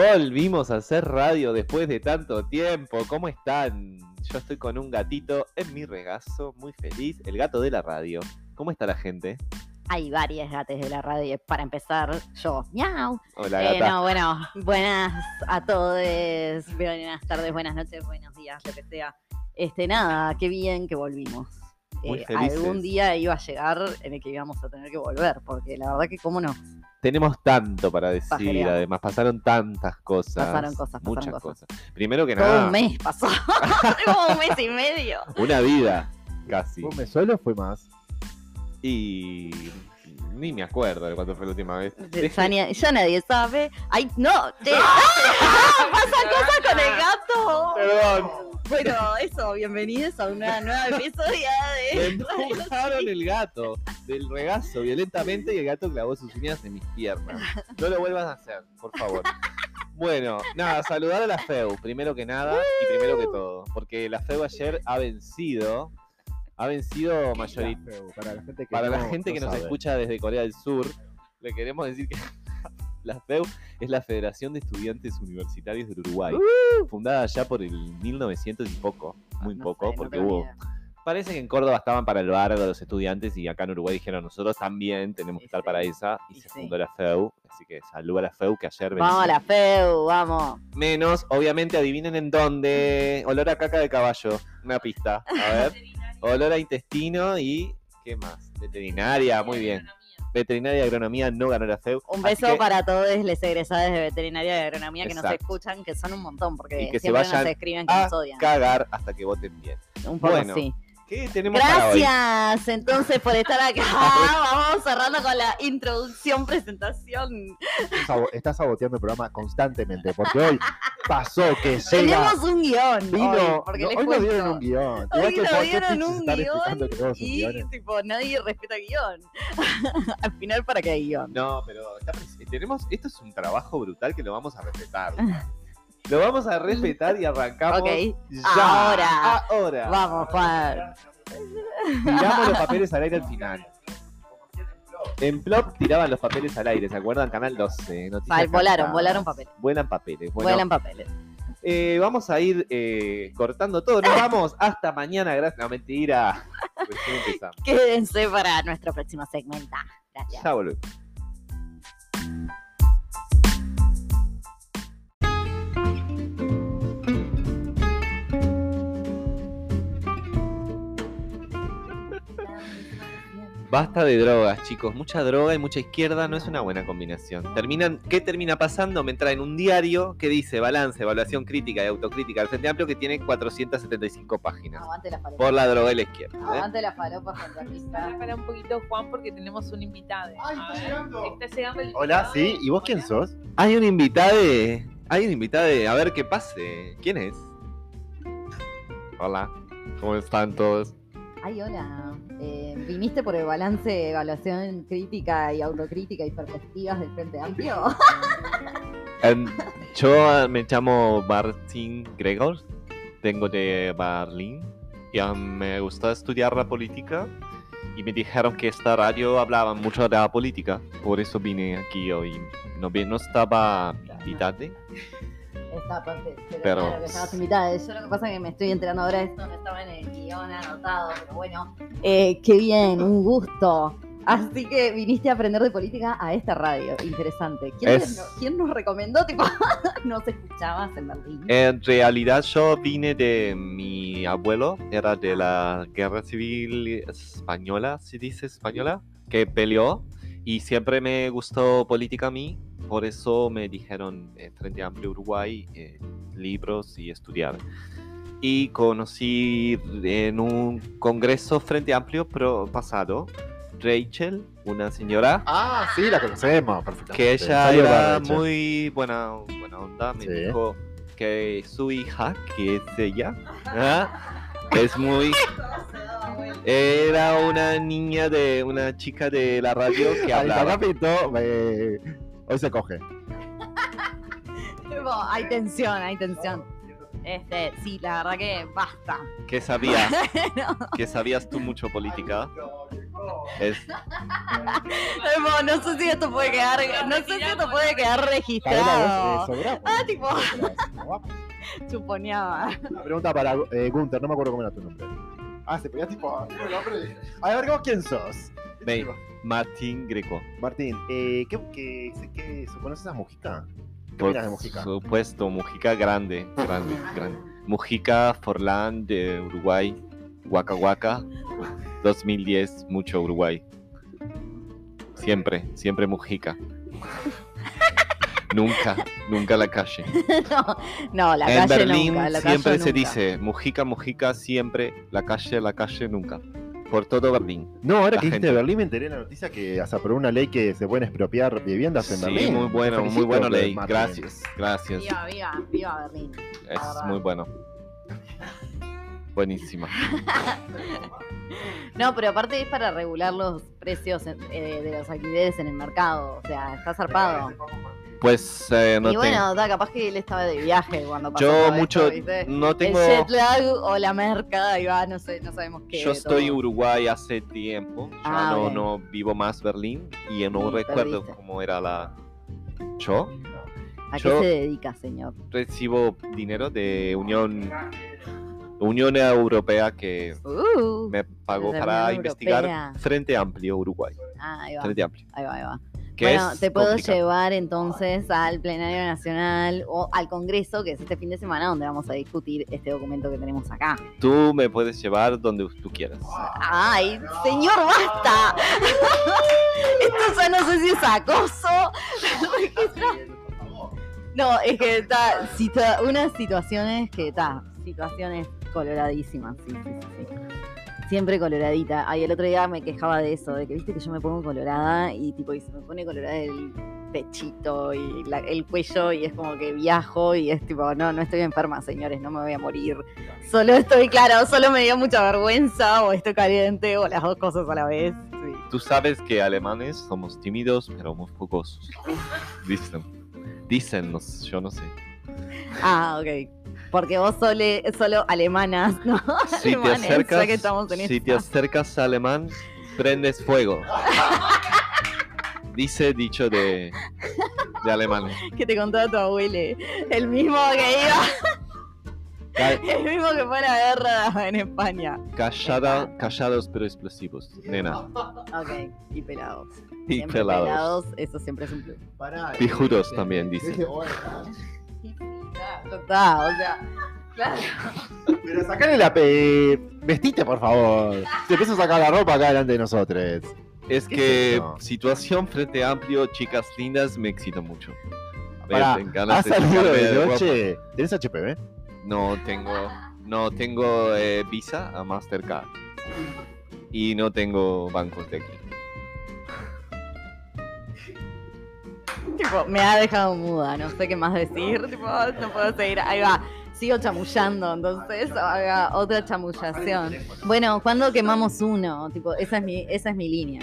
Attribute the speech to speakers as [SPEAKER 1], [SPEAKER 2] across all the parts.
[SPEAKER 1] Volvimos a hacer radio después de tanto tiempo. ¿Cómo están? Yo estoy con un gatito en mi regazo, muy feliz. El gato de la radio. ¿Cómo está la gente?
[SPEAKER 2] Hay varias gatas de la radio. Para empezar, yo. ¡Miau!
[SPEAKER 1] Hola,
[SPEAKER 2] Eh,
[SPEAKER 1] gata.
[SPEAKER 2] no, bueno, buenas a todos. Buenas tardes, buenas noches, buenos días, lo que sea. Este, nada, qué bien que volvimos.
[SPEAKER 1] Muy
[SPEAKER 2] Eh,
[SPEAKER 1] felices.
[SPEAKER 2] algún día iba a llegar en el que íbamos a tener que volver, porque la verdad que cómo no.
[SPEAKER 1] Tenemos tanto para decir, además pasaron tantas cosas.
[SPEAKER 2] Pasaron cosas, pasaron
[SPEAKER 1] muchas
[SPEAKER 2] cosas.
[SPEAKER 1] Primero que
[SPEAKER 2] Todo
[SPEAKER 1] nada,
[SPEAKER 2] un mes pasó. Como un mes y medio.
[SPEAKER 1] una vida casi.
[SPEAKER 3] ¿Fue un mes solo o fue más?
[SPEAKER 1] Y ni me acuerdo de cuándo fue la última vez.
[SPEAKER 2] Ya, ni- ya nadie sabe. ¡Ay, no! che. ¡Pasa cosas con el gato!
[SPEAKER 1] Perdón,
[SPEAKER 2] Bueno, eso, bienvenidos a una nueva episodio
[SPEAKER 1] me
[SPEAKER 2] de...
[SPEAKER 1] empujaron el gato del regazo violentamente y el gato clavó sus uñas en mis piernas. No lo vuelvas a hacer, por favor. Bueno, nada, saludar a la FEU, primero que nada y primero que todo. Porque la FEU ayer ha vencido, ha vencido mayoritariamente.
[SPEAKER 3] Para la gente que,
[SPEAKER 1] Para la
[SPEAKER 3] no-
[SPEAKER 1] gente
[SPEAKER 3] no
[SPEAKER 1] que nos
[SPEAKER 3] sabe.
[SPEAKER 1] escucha desde Corea del Sur, le queremos decir que la FEU es la Federación de Estudiantes Universitarios del Uruguay, fundada ya por el 1900 y poco, muy
[SPEAKER 2] No
[SPEAKER 1] poco,
[SPEAKER 2] sé, no
[SPEAKER 1] porque
[SPEAKER 2] ni
[SPEAKER 1] hubo...
[SPEAKER 2] idea.
[SPEAKER 1] Parece que en Córdoba estaban para el bar de los estudiantes y acá en Uruguay dijeron nosotros también tenemos que
[SPEAKER 2] Y
[SPEAKER 1] estar para esa y
[SPEAKER 2] y
[SPEAKER 1] se
[SPEAKER 2] sí.
[SPEAKER 1] fundó la FEU, así que saluda a la FEU que ayer
[SPEAKER 2] Vamos a la FEU, vamos.
[SPEAKER 1] Menos, obviamente adivinen en dónde, olor a caca de caballo, una pista, a ver, olor a intestino y ¿qué más? Veterinaria, muy bien. Veterinaria y agronomía no ganó la FEU.
[SPEAKER 2] Un beso
[SPEAKER 1] que-
[SPEAKER 2] para todos los egresados de veterinaria y agronomía que nos escuchan, que son un montón, porque
[SPEAKER 1] Y que se
[SPEAKER 2] siempre
[SPEAKER 1] vayan
[SPEAKER 2] nos escriben que
[SPEAKER 1] a
[SPEAKER 2] nos odian.
[SPEAKER 1] cagar hasta que voten bien.
[SPEAKER 2] Un poco
[SPEAKER 1] Bueno,
[SPEAKER 2] sí.
[SPEAKER 1] ¿Qué tenemos para hoy?
[SPEAKER 2] Gracias entonces por estar acá. Vamos cerrando con la introducción, presentación.
[SPEAKER 3] Estás sabo- Estás saboteando el programa constantemente porque hoy pasó que llega.
[SPEAKER 2] Tenemos un guion.
[SPEAKER 3] Vino,
[SPEAKER 2] hoy, porque
[SPEAKER 3] no,
[SPEAKER 2] les
[SPEAKER 3] hoy nos dieron un guion.
[SPEAKER 2] Hoy
[SPEAKER 3] que
[SPEAKER 2] nos dieron un
[SPEAKER 3] guion
[SPEAKER 2] Y tipo, nadie respeta guion. Al final, ¿para qué hay guion?
[SPEAKER 1] No, pero tenemos, esto es un trabajo brutal que lo vamos a respetar. Lo vamos a respetar y arrancamos
[SPEAKER 2] Ok,
[SPEAKER 1] ya.
[SPEAKER 2] ahora.
[SPEAKER 1] Ahora.
[SPEAKER 2] Vamos, Juan.
[SPEAKER 1] Tiramos los papeles al aire al final. En Plop tiraban los papeles al aire, ¿se acuerdan? Canal 12. Noticias
[SPEAKER 2] Vale, volaron, volaron papeles.
[SPEAKER 1] Vuelan papeles. Bueno,
[SPEAKER 2] Vuelan papeles.
[SPEAKER 1] eh, vamos a ir eh, cortando todo. Nos vamos hasta mañana. Gracias. No, mentira.
[SPEAKER 2] Quédense para nuestro próximo segmento. Gracias.
[SPEAKER 1] Ya volvemos. Basta de drogas, chicos. Mucha droga y mucha izquierda no es una buena combinación. Terminan, ¿Qué termina pasando? Me traen un diario que dice balance, evaluación crítica y autocrítica del Frente Amplio que tiene 475 páginas.
[SPEAKER 2] Aguante la falopa.
[SPEAKER 1] Por la droga y la izquierda. ¿eh?
[SPEAKER 2] Aguante la falopa fantástica.
[SPEAKER 4] Para un poquito, Juan, porque tenemos un invitado.
[SPEAKER 3] Ay,
[SPEAKER 4] A
[SPEAKER 3] está llegando.
[SPEAKER 4] Está llegando el
[SPEAKER 3] Hola, sí. ¿Y vos quién sos?
[SPEAKER 1] Hay un invitado. Hay un invitado. A ver qué pase. ¿Quién es? Hola. ¿Cómo están todos?
[SPEAKER 2] Ay, hola. Eh, ¿Viniste por el balance, evaluación crítica y autocrítica y perspectivas del Frente Amplio?
[SPEAKER 1] Em, yo me llamo Martin Gregor. Vengo de Berlín. Y em, me gusta estudiar la política. Y me dijeron que esta radio hablaba mucho de la política. Por eso vine aquí hoy. No, no estaba invitado.
[SPEAKER 2] Esta parte, pero,
[SPEAKER 1] Pero-
[SPEAKER 2] claro que estabas invitada. Yo lo que pasa es que me estoy enterando ahora de esto, no estaba en el guion anotado, pero bueno. Eh, qué bien, un gusto. Así que viniste a aprender de política a esta radio. Interesante. ¿Quién,
[SPEAKER 1] Es-
[SPEAKER 2] nos- quién nos recomendó? Tipo, ¿nos escuchabas en Berlín?
[SPEAKER 1] En realidad yo vine de mi abuelo, era de la guerra civil española, se dice española, que peleó y siempre me gustó política a mí, por eso me dijeron eh, Frente Amplio Uruguay, eh, libros y estudiar. Y conocí en un congreso Frente Amplio pro pasado, Rachel, una señora
[SPEAKER 3] Ah, sí, la conocemos. Perfectamente.
[SPEAKER 1] que ella
[SPEAKER 3] Saluda,
[SPEAKER 1] era
[SPEAKER 3] Rachel.
[SPEAKER 1] muy buena, buena onda, me
[SPEAKER 3] Sí.
[SPEAKER 1] dijo que su hija, que es ella, ¿ah? es muy... Era una niña de una chica de la radio que hablaba.
[SPEAKER 3] capito, eh, hoy se coge.
[SPEAKER 2] Hay tensión, hay tensión. Este, sí, la verdad que basta.
[SPEAKER 1] ¿Qué sabías?
[SPEAKER 2] No.
[SPEAKER 1] ¿Qué sabías tú mucho política? Es,
[SPEAKER 2] Tipo, no sé si esto puede quedar, no sé si esto puede quedar registrado.
[SPEAKER 3] eh.
[SPEAKER 2] Ah, tipo, chuponeaba.
[SPEAKER 3] Una pregunta para eh, Gunther, no me acuerdo cómo era tu nombre. Ah, se ponía tipo. "Dime el nombre". A ver, ¿vos quién sos?
[SPEAKER 1] Ve. Martín Greco.
[SPEAKER 3] Martín, eh, ¿qué, qué, qué, ¿conoces a Mujica? ¿Qué
[SPEAKER 1] Por
[SPEAKER 3] de Mujica?
[SPEAKER 1] supuesto, Mujica grande, grande, grande. Mujica, Forlán de Uruguay, Waka Waka, 2010, mucho Uruguay. Siempre, siempre Mujica. Nunca, nunca la calle.
[SPEAKER 2] No, no, la
[SPEAKER 1] en
[SPEAKER 2] calle
[SPEAKER 1] Berlín
[SPEAKER 2] nunca, la
[SPEAKER 1] siempre
[SPEAKER 2] calle
[SPEAKER 1] se
[SPEAKER 2] nunca.
[SPEAKER 1] dice Mujica, Mujica, siempre, la calle, la calle, nunca. Por todo Berlín.
[SPEAKER 3] No, ahora
[SPEAKER 1] La
[SPEAKER 3] que dijiste
[SPEAKER 1] gente.
[SPEAKER 3] Berlín me enteré de la noticia que se aprobó una ley que se pueden expropiar viviendas en
[SPEAKER 1] Sí,
[SPEAKER 3] Berlín.
[SPEAKER 1] muy bueno, muy buena ley.
[SPEAKER 3] Martín.
[SPEAKER 1] Gracias, gracias.
[SPEAKER 2] Viva, viva, viva Berlín.
[SPEAKER 1] Es muy bueno. Buenísima.
[SPEAKER 2] No, pero aparte es para regular los precios en- eh, de los alquileres en el mercado. O sea, está zarpado.
[SPEAKER 1] Pues eh, no
[SPEAKER 2] y bueno, da, capaz que él estaba de viaje cuando pasó
[SPEAKER 1] Yo
[SPEAKER 2] esto,
[SPEAKER 1] mucho no tengo.
[SPEAKER 2] El jet lag o la merca, ahí va, no sé, no sabemos qué.
[SPEAKER 1] Yo estoy en. Uruguay hace tiempo. Ya
[SPEAKER 2] Ah,
[SPEAKER 1] no, no vivo más Berlín y no recuerdo
[SPEAKER 2] perdiste.
[SPEAKER 1] cómo era la. Yo
[SPEAKER 2] ¿A qué
[SPEAKER 1] yo-
[SPEAKER 2] se dedica, señor?
[SPEAKER 1] recibo dinero de Unión Unión Europea que
[SPEAKER 2] Uh,
[SPEAKER 1] me pagó para investigar. Frente Amplio Uruguay.
[SPEAKER 2] ah, ahí va,
[SPEAKER 1] Frente Amplio.
[SPEAKER 2] ahí va, ahí va. Bueno, te puedo
[SPEAKER 1] complicado.
[SPEAKER 2] llevar entonces al plenario nacional o al Congreso, que es este fin de semana, donde vamos a discutir este documento que tenemos acá.
[SPEAKER 1] Tú me puedes llevar donde tú quieras.
[SPEAKER 2] ¡Ay, señor, basta! Esto ya no sé si es acoso. No, es que está situa- unas situaciones que está, situaciones coloradísimas, sí, sí, sí, sí. Siempre coloradita. Ay, el otro día me quejaba de eso, de que viste que yo me pongo colorada y tipo y se me pone colorada el pechito y la- el cuello y es como que viajo y es tipo, no, no estoy enferma, señores, no me voy a morir. Solo estoy, claro, solo me dio mucha vergüenza o estoy caliente o las dos cosas a la vez. sí.
[SPEAKER 1] Tú sabes que alemanes somos tímidos, pero muy fogosos. Dicen. Dicen, no yo no sé.
[SPEAKER 2] Ah, ok. Porque vos sole- solo alemanas, ¿no?
[SPEAKER 1] Si te
[SPEAKER 2] Alemanes, ya
[SPEAKER 1] acercas,
[SPEAKER 2] que estamos en
[SPEAKER 1] si te acercas a alemán, prendes fuego. Dice dicho de, de alemanes.
[SPEAKER 2] que te contaba tu abuele. El mismo que iba, el mismo que fue a la guerra en España.
[SPEAKER 1] Callada, callados pero explosivos, nena.
[SPEAKER 2] Ok, y pelados.
[SPEAKER 1] Y
[SPEAKER 2] Siempre
[SPEAKER 1] pelados.
[SPEAKER 2] eso siempre es un plus.
[SPEAKER 1] Pijudos
[SPEAKER 3] eh,
[SPEAKER 1] también,
[SPEAKER 3] eh,
[SPEAKER 2] o sea, claro.
[SPEAKER 3] Pero sacale la pe... Vestite, por favor. Te empiezo a sacar la ropa acá delante de nosotros.
[SPEAKER 1] Es
[SPEAKER 3] ¿Qué
[SPEAKER 1] que
[SPEAKER 3] eso?
[SPEAKER 1] situación frente amplio, chicas lindas, me excita mucho. Me
[SPEAKER 3] Pará,
[SPEAKER 1] dan ganas
[SPEAKER 3] ¿has
[SPEAKER 1] de
[SPEAKER 3] salido noche? ¿Tenés HPV?
[SPEAKER 1] No tengo, no tengo eh, visa a Mastercard. Y no tengo bancos de aquí.
[SPEAKER 2] Tipo, me ha dejado muda, no sé qué más decir. Tipo, no puedo seguir. Ahí va. Sigo chamullando, entonces haga otra chamullación. Bueno, ¿cuándo quemamos uno? Tipo, esa es mi, esa es mi línea.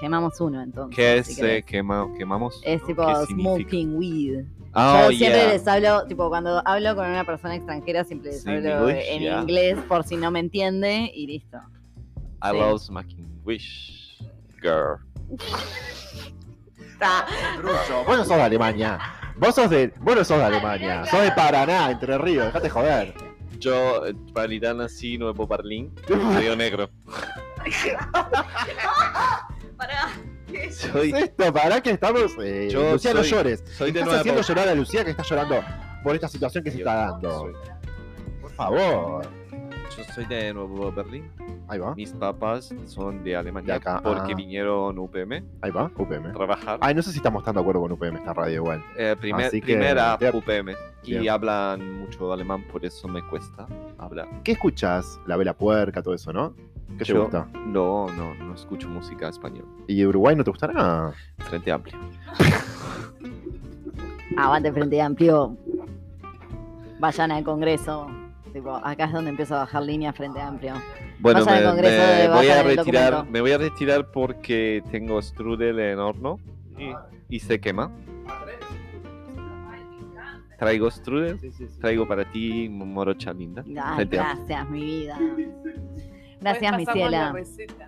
[SPEAKER 2] Quemamos uno, entonces.
[SPEAKER 1] ¿Qué
[SPEAKER 2] si
[SPEAKER 1] es
[SPEAKER 2] querés.
[SPEAKER 1] eh, quema- quemamos?
[SPEAKER 2] Es tipo smoking weed.
[SPEAKER 1] Oh,
[SPEAKER 2] Yo siempre
[SPEAKER 1] yeah.
[SPEAKER 2] les hablo, tipo, cuando hablo con una persona extranjera, siempre les hablo
[SPEAKER 1] English,
[SPEAKER 2] en
[SPEAKER 1] yeah.
[SPEAKER 2] inglés por si no me entiende y listo.
[SPEAKER 1] I
[SPEAKER 2] sí.
[SPEAKER 1] love smacking wish. Girl.
[SPEAKER 2] Está.
[SPEAKER 3] Ruso, vos no sos de Alemania. Vos sos de. Vos no sos de Alemania. Sos de Paraná, Entre Ríos. Dejate joder.
[SPEAKER 1] Yo, en realidad, nací en Nuevo Berlín, Río Negro.
[SPEAKER 2] Pará.
[SPEAKER 3] ¿Qué es
[SPEAKER 1] Soy,
[SPEAKER 3] esto? ¿Para qué estamos? Eh,
[SPEAKER 1] Yo
[SPEAKER 3] Lucía, no llores.
[SPEAKER 1] soy de
[SPEAKER 3] Estás haciendo llorar a Lucía que está llorando por esta situación que se está dando.
[SPEAKER 1] soy-
[SPEAKER 3] Por favor.
[SPEAKER 1] Yo soy de Nuevo Berlín.
[SPEAKER 3] Ahí va.
[SPEAKER 1] Mis papás son de Alemania
[SPEAKER 3] De acá,
[SPEAKER 1] porque
[SPEAKER 3] ah.
[SPEAKER 1] vinieron UPM
[SPEAKER 3] Ahí va. UPM.
[SPEAKER 1] a trabajar.
[SPEAKER 3] Ay, no sé si estamos tan de acuerdo con UPM esta radio igual.
[SPEAKER 1] Eh, primer,
[SPEAKER 3] Así que,
[SPEAKER 1] primera UPM. Y
[SPEAKER 3] Bien.
[SPEAKER 1] hablan mucho alemán, por eso me cuesta hablar.
[SPEAKER 3] ¿Qué escuchas? La vela puerca, todo eso, ¿no? ¿Qué te gusta?
[SPEAKER 1] No, no, no escucho música española.
[SPEAKER 3] ¿Y Uruguay no te gustará?
[SPEAKER 1] Frente amplio.
[SPEAKER 2] Aguante Frente Amplio. Vayan al Congreso. Tipo, acá es donde empiezo a bajar línea Frente Amplio.
[SPEAKER 1] Bueno, me,
[SPEAKER 2] Congreso
[SPEAKER 1] me
[SPEAKER 2] de
[SPEAKER 1] voy a retirar, me voy a retirar porque tengo strudel en horno y, y se quema. Traigo strudel, traigo para ti morocha linda.
[SPEAKER 2] Ay, gracias, mi vida. Gracias, mi ciela.
[SPEAKER 4] receta.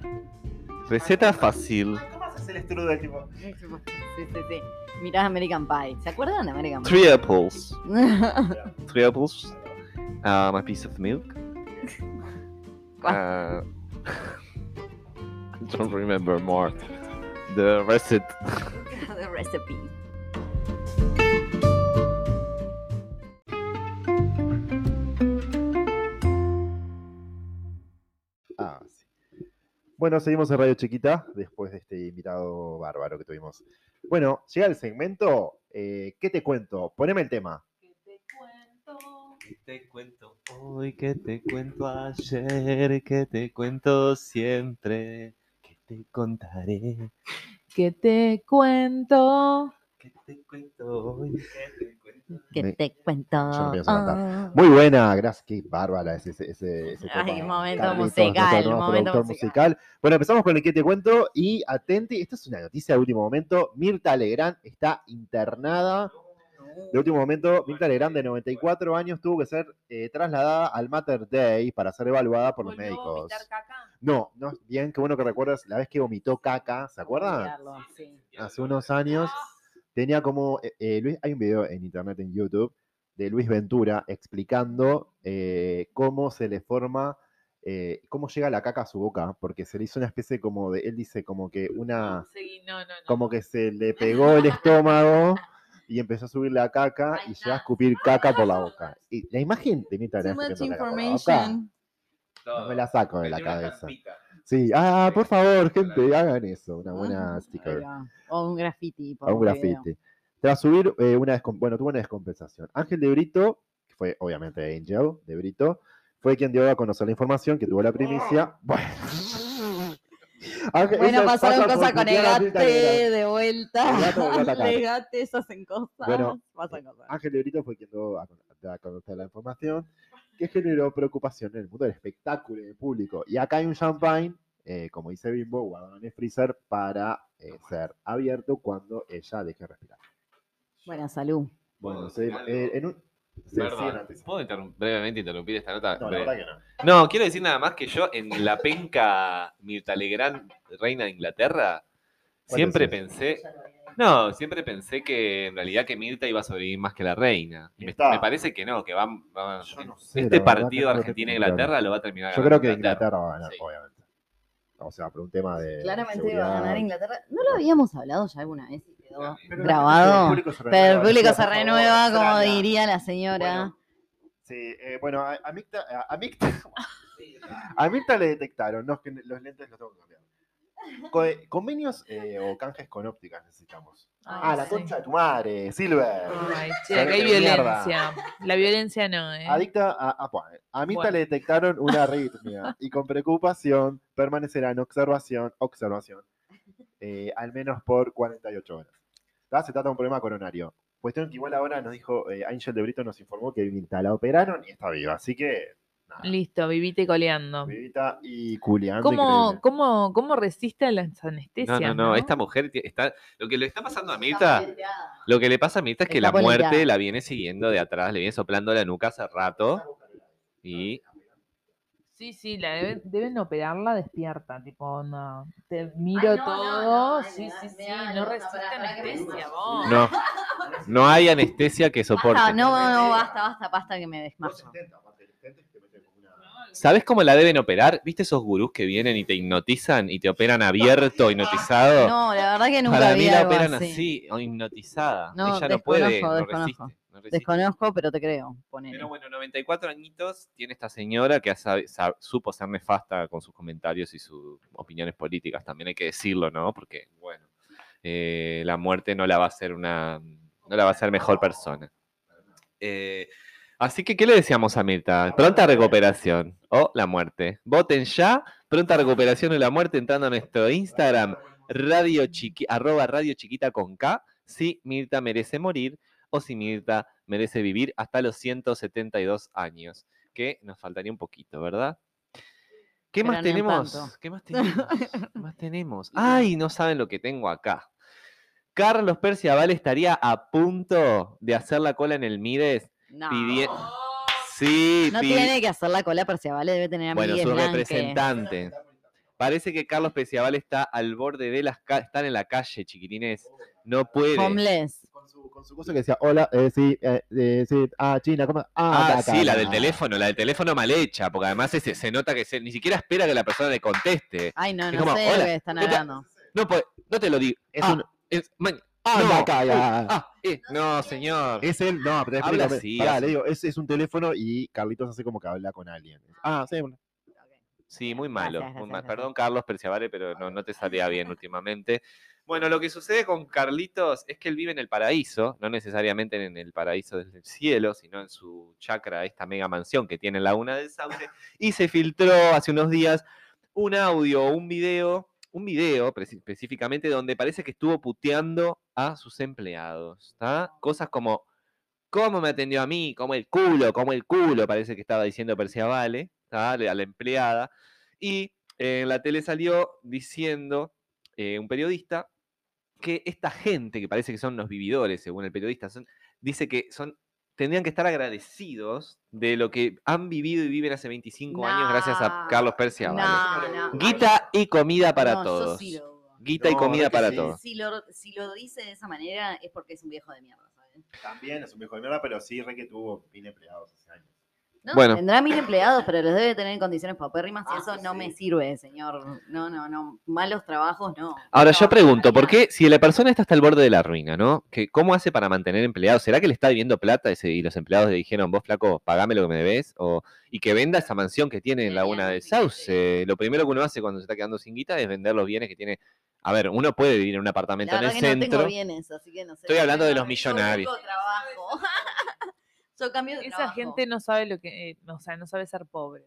[SPEAKER 1] Receta fácil.
[SPEAKER 3] ¿Cómo haces el strudel, tipo?
[SPEAKER 2] Sí, sí, sí. Mirás American Pie. ¿Se acuerdan de American Pie?
[SPEAKER 1] Three apples. Three apples. Um, a piece of milk. Uh, don't remember more. The recipe.
[SPEAKER 2] The recipe.
[SPEAKER 3] Ah, sí. Bueno, seguimos en Radio Chiquita después de este invitado bárbaro que tuvimos. Bueno, llega el segmento. eh, ¿Qué te cuento? Poneme el tema.
[SPEAKER 1] ¿Qué te cuento hoy? ¿Qué te cuento ayer? ¿Qué te cuento siempre? ¿Qué te contaré?
[SPEAKER 4] ¿Qué te cuento?
[SPEAKER 1] ¿Qué te cuento hoy? ¿Qué te cuento?
[SPEAKER 2] ¿Qué
[SPEAKER 3] Me-
[SPEAKER 2] te cuento?
[SPEAKER 3] Yo no pienso cantar.
[SPEAKER 2] Ah.
[SPEAKER 3] Muy buena, gracias. Qué bárbara ese, ese, ese, ese
[SPEAKER 2] Ay,
[SPEAKER 3] tema.
[SPEAKER 2] momento
[SPEAKER 3] Carlitos,
[SPEAKER 2] musical,
[SPEAKER 3] nuestro nuevo
[SPEAKER 2] momento
[SPEAKER 3] productor musical. Bueno, empezamos con el que te cuento y atenti, esta es una noticia de último momento. Mirta Legrand está internada. De último momento, Mirta Legrand, de 94 años, tuvo que ser eh, trasladada al Mater Day para ser evaluada por los
[SPEAKER 4] ¿Volvió a
[SPEAKER 3] médicos.
[SPEAKER 4] vomitar caca?
[SPEAKER 3] No, no, bien, qué bueno que recuerdas la vez que vomitó caca, ¿se acuerdan?
[SPEAKER 2] Sí.
[SPEAKER 3] Hace unos años tenía como, eh, eh, Luis, hay un video en internet, en YouTube, de Luis Ventura explicando eh, cómo se le forma, eh, cómo llega la caca a su boca, porque se le hizo una especie como de, él dice como que una,
[SPEAKER 4] Seguí, no, no, no.
[SPEAKER 3] como que se le pegó el estómago y empezó a subir la caca y llegó a escupir caca por la boca. Y la imagen de Mirta
[SPEAKER 2] Too much information.
[SPEAKER 3] no me la saco de la cabeza. Sí, ah, por favor, gente, hagan eso, una buena
[SPEAKER 2] Ahí
[SPEAKER 3] sticker.
[SPEAKER 2] va. O un graffiti. por
[SPEAKER 3] a un grafiti. Tras subir eh, una bueno, tuvo una descompensación. Ángel de Brito, que fue obviamente Angel de Brito, fue quien dio a conocer la información, que tuvo la primicia. Bueno, Ángel-
[SPEAKER 2] Bueno,
[SPEAKER 3] eso
[SPEAKER 2] pasaron cosas con
[SPEAKER 3] Legrand.
[SPEAKER 2] Egate de vuelta.
[SPEAKER 3] El atacar.
[SPEAKER 2] Legates hacen cosas.
[SPEAKER 3] Bueno,
[SPEAKER 2] pasan cosas.
[SPEAKER 3] Ángel de Brito fue quien dio a, a conocer la información, que generó preocupación en el mundo del espectáculo y del público. Y acá hay un champagne, eh, como dice Bimbo, guardado en el freezer para eh, ser abierto cuando ella deje respirar.
[SPEAKER 2] Buena salud.
[SPEAKER 3] Bueno, se- eh, en un...
[SPEAKER 1] ¿Puedo interrum- brevemente interrumpir esta nota?
[SPEAKER 3] No, la verdad que no.
[SPEAKER 1] No, quiero decir nada más que yo en la penca Mirta Legrand, reina de Inglaterra,
[SPEAKER 3] ¿Cuál
[SPEAKER 1] siempre pensé, no, siempre pensé que en realidad que Mirta iba a sobrevivir más que la reina.
[SPEAKER 3] Y
[SPEAKER 1] Me, me parece que no, que va, va-
[SPEAKER 3] Yo no sé,
[SPEAKER 1] este partido Argentina-Inglaterra lo va a terminar
[SPEAKER 3] Yo creo que Inglaterra va a ganar,
[SPEAKER 1] Sí.
[SPEAKER 3] obviamente. O sea, por un tema de.
[SPEAKER 2] Claramente va
[SPEAKER 3] seguridad.
[SPEAKER 2] a ganar Inglaterra. ¿No lo habíamos hablado ya alguna vez quedó
[SPEAKER 3] Pero
[SPEAKER 2] grabado?
[SPEAKER 3] el público se
[SPEAKER 2] Pero el
[SPEAKER 3] renueva,
[SPEAKER 2] público se
[SPEAKER 3] favor,
[SPEAKER 2] renueva, como diría la señora.
[SPEAKER 3] Bueno, Sí, eh, bueno, a, a Mirta, a, a le detectaron, no, es que los lentes los tengo que cambiar. Co- convenios eh, o canjes con ópticas necesitamos.
[SPEAKER 4] Ay,
[SPEAKER 3] ah, la
[SPEAKER 4] sí.
[SPEAKER 3] concha de tu madre, Silver.
[SPEAKER 4] Ay, che, acá hay
[SPEAKER 3] mierda.
[SPEAKER 4] violencia. La violencia no, ¿eh?
[SPEAKER 3] Adicta a, a, a
[SPEAKER 4] Bueno.
[SPEAKER 3] le detectaron una arritmia y con preocupación permanecerá en observación, observación eh, al menos por 48 horas. ¿Tá? Se trata de un problema coronario. Cuestión que igual ahora nos dijo, eh, Angel de Brito nos informó que Mirta la operaron y está viva. Así que, nada,
[SPEAKER 4] Listo, vivite coleando.
[SPEAKER 3] vivita y culiando.
[SPEAKER 4] ¿Cómo, cómo, ¿Cómo resiste a las anestesias?
[SPEAKER 1] No, no, no, esta mujer está. Lo que le está pasando a Mirta, lo que le pasa a Mirta es que
[SPEAKER 2] Está
[SPEAKER 1] la muerte la viene siguiendo de atrás, le viene soplando la nuca hace rato. Y
[SPEAKER 4] Sí, sí, la deben, deben operarla despierta, tipo, no, te miro
[SPEAKER 2] no,
[SPEAKER 4] todo,
[SPEAKER 2] no,
[SPEAKER 4] sí, sí, sí, no
[SPEAKER 2] no,
[SPEAKER 4] resiste anestesia, vos.
[SPEAKER 1] no, no hay anestesia que soporte.
[SPEAKER 2] Basta, no, no, basta, basta, basta que me desmayo.
[SPEAKER 1] ¿Sabes cómo la deben operar? ¿Viste esos gurús que vienen y te hipnotizan y te operan abierto, hipnotizado?
[SPEAKER 2] No, la verdad que nunca
[SPEAKER 1] Para
[SPEAKER 2] vi
[SPEAKER 1] mí la operan
[SPEAKER 2] así.
[SPEAKER 1] así, o hipnotizada.
[SPEAKER 2] No,
[SPEAKER 1] Ella no puede,
[SPEAKER 2] desconozco,
[SPEAKER 1] no
[SPEAKER 2] desconozco.
[SPEAKER 1] resiste. no resiste.
[SPEAKER 2] Desconozco, pero te creo. Ponele.
[SPEAKER 1] Pero bueno, 94 añitos tiene esta señora que supo ser nefasta con sus comentarios y sus opiniones políticas, también hay que decirlo, ¿no? Porque, bueno, eh, la muerte no la va a hacer una, no la va a hacer mejor persona. Eh, así que, ¿qué le decíamos a Mirta? Pronta recuperación o la muerte. Voten ya, pronta recuperación o la muerte entrando a nuestro Instagram, radio chiqui, arroba radio chiquita con K, si Mirta merece morir o si Mirta merece vivir hasta los 172 años, que nos faltaría un poquito, ¿verdad? ¿Qué
[SPEAKER 2] Pero
[SPEAKER 1] más tenemos?
[SPEAKER 2] tanto.
[SPEAKER 1] ¿Qué más tenemos? ¿Qué más tenemos? Ay, no saben lo que tengo acá. Carlos Perciabal estaría a punto de hacer la cola en el Mides.
[SPEAKER 2] No.
[SPEAKER 1] Sí,
[SPEAKER 2] tiene que hacer la cola Perciabal, debe tener a
[SPEAKER 1] bueno, su
[SPEAKER 2] Blanque.
[SPEAKER 1] representante. Parece que Carlos Peciabal está al borde de las ca- están en la calle, chiquilines. No puede.
[SPEAKER 2] Homeless.
[SPEAKER 3] Con su, con su cosa que decía, hola, eh, sí, eh, eh, sí, ah, China, ¿cómo?
[SPEAKER 1] Ah,
[SPEAKER 3] acá,
[SPEAKER 1] sí, la del teléfono, la del teléfono mal hecha, porque además ese- se nota que se- ni siquiera espera que la persona le conteste.
[SPEAKER 2] Ay, no,
[SPEAKER 1] Es
[SPEAKER 2] no
[SPEAKER 1] como,
[SPEAKER 2] sé de lo
[SPEAKER 1] hola,
[SPEAKER 2] que están
[SPEAKER 1] ¿qué tal?
[SPEAKER 2] hablando.
[SPEAKER 1] No, te lo digo.
[SPEAKER 3] Es
[SPEAKER 1] Ah,
[SPEAKER 3] un-
[SPEAKER 1] es- man-
[SPEAKER 3] Anda
[SPEAKER 1] no,
[SPEAKER 3] acá, ya.
[SPEAKER 1] ah, eh, no, señor.
[SPEAKER 3] Es él, no, pero
[SPEAKER 1] Habla así,
[SPEAKER 3] pará,
[SPEAKER 1] así.
[SPEAKER 3] le digo, es, es un teléfono y Carlitos hace como que habla con alguien. Ah, sí, bueno.
[SPEAKER 1] Sí, muy malo.
[SPEAKER 2] Gracias,
[SPEAKER 1] muy
[SPEAKER 2] gracias,
[SPEAKER 1] mal.
[SPEAKER 2] gracias.
[SPEAKER 1] Perdón, Carlos Perciavale, pero no, no te salía bien últimamente. Bueno, lo que sucede con Carlitos es que él vive en el paraíso, no necesariamente en el paraíso del cielo, sino en su chacra, esta mega mansión que tiene en Laguna del Sauce, y se filtró hace unos días un audio, un video, un video específicamente donde parece que estuvo puteando a sus empleados, ¿está? Cosas como, ¿cómo me atendió a mí? Como el culo, como el culo, parece que estaba diciendo Perciavale, ¿tá? Le- a la empleada. Y eh, en la tele salió diciendo eh, un periodista que esta gente, que parece que son los vividores, según el periodista, dice que son tendrían que estar agradecidos de lo que han vivido y viven hace 25 años gracias a Carlos Perciavale.
[SPEAKER 2] No, no.
[SPEAKER 1] Guita y comida para todos. Guita y comida para
[SPEAKER 3] sí.
[SPEAKER 1] todos.
[SPEAKER 2] Si lo, si lo dice de esa manera es porque es un viejo de mierda, ¿sabes?
[SPEAKER 3] También es un viejo de mierda, pero sí, re que tuvo mil empleados hace años.
[SPEAKER 2] No,
[SPEAKER 1] Bueno.
[SPEAKER 2] tendrá mil empleados, pero los debe tener en condiciones paupérrimas y
[SPEAKER 3] Ah,
[SPEAKER 2] eso no
[SPEAKER 3] sí.
[SPEAKER 2] me sirve, señor. No, no, no. Malos trabajos, no.
[SPEAKER 1] Ahora
[SPEAKER 2] No,
[SPEAKER 1] yo pregunto, ¿por qué si la persona está hasta el borde de la ruina, ¿no? Que, ¿Cómo hace para mantener empleados? ¿Será que le está debiendo plata ese- y los empleados le dijeron, vos flaco, pagame lo que me debes? O, y que venda esa mansión que tiene en Laguna del Sauce. Lo primero que uno hace cuando se está quedando sin guita es vender los bienes que tiene. A ver, uno puede vivir en un apartamento
[SPEAKER 2] La
[SPEAKER 1] en el
[SPEAKER 2] que no tengo
[SPEAKER 1] centro.
[SPEAKER 2] bienes, así que no sé.
[SPEAKER 1] Estoy hablando de los
[SPEAKER 2] Yo
[SPEAKER 1] millonarios.
[SPEAKER 2] trabajo. De
[SPEAKER 4] Esa
[SPEAKER 2] trabajo.
[SPEAKER 4] gente no sabe lo que, eh, o sea, no sabe ser pobre.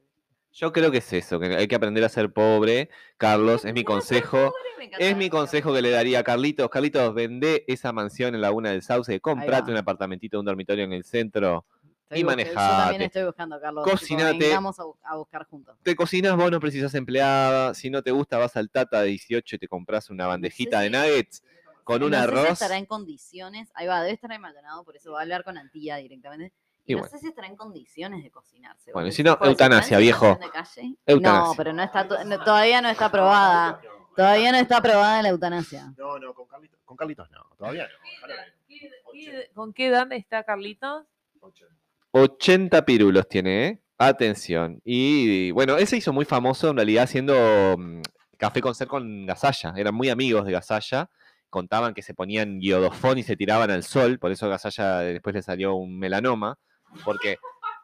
[SPEAKER 1] Yo creo que es eso, que hay que aprender a ser pobre. Carlos, es mi consejo. Es mi consejo que le daría a Carlitos. Carlitos, vende esa mansión en Laguna del Sauce, comprate un apartamentito, un dormitorio en el centro.
[SPEAKER 2] Estoy
[SPEAKER 1] y
[SPEAKER 2] buscando- Yo
[SPEAKER 1] manejate.
[SPEAKER 2] también estoy buscando, Carlos.
[SPEAKER 1] Cocinate.
[SPEAKER 2] Vamos a, bu- a buscar juntos.
[SPEAKER 1] Te cocinas vos, no precisas empleada. Si no te gusta, vas al Tata de 18 y te compras una bandejita de
[SPEAKER 2] si-
[SPEAKER 1] nuggets con un
[SPEAKER 2] no sé si
[SPEAKER 1] arroz.
[SPEAKER 2] estará en condiciones. Ahí va, debe estar en Maldonado, por eso va a hablar con Antía directamente. Y no
[SPEAKER 1] bueno.
[SPEAKER 2] sé si estará en condiciones de cocinarse.
[SPEAKER 1] Bueno, y si no, eutanasia, viejo. Eutanasia.
[SPEAKER 2] No, pero no está, no- todavía no está aprobada. Todavía no está aprobada la eutanasia.
[SPEAKER 3] No, no, con Carlitos, con Carlitos no, todavía no. ojalá
[SPEAKER 4] ¿Qué-
[SPEAKER 3] que
[SPEAKER 4] qué- ¿Con qué edad está Carlitos?
[SPEAKER 3] no.
[SPEAKER 1] 80 pirulos tiene, ¿eh? Atención. Y bueno, él se hizo muy famoso en realidad haciendo mm, café con ser con Gasalla. Eran muy amigos de Gasalla. Contaban que se ponían iodofón y se tiraban al sol. Por eso Gasalla después le salió un melanoma. Porque,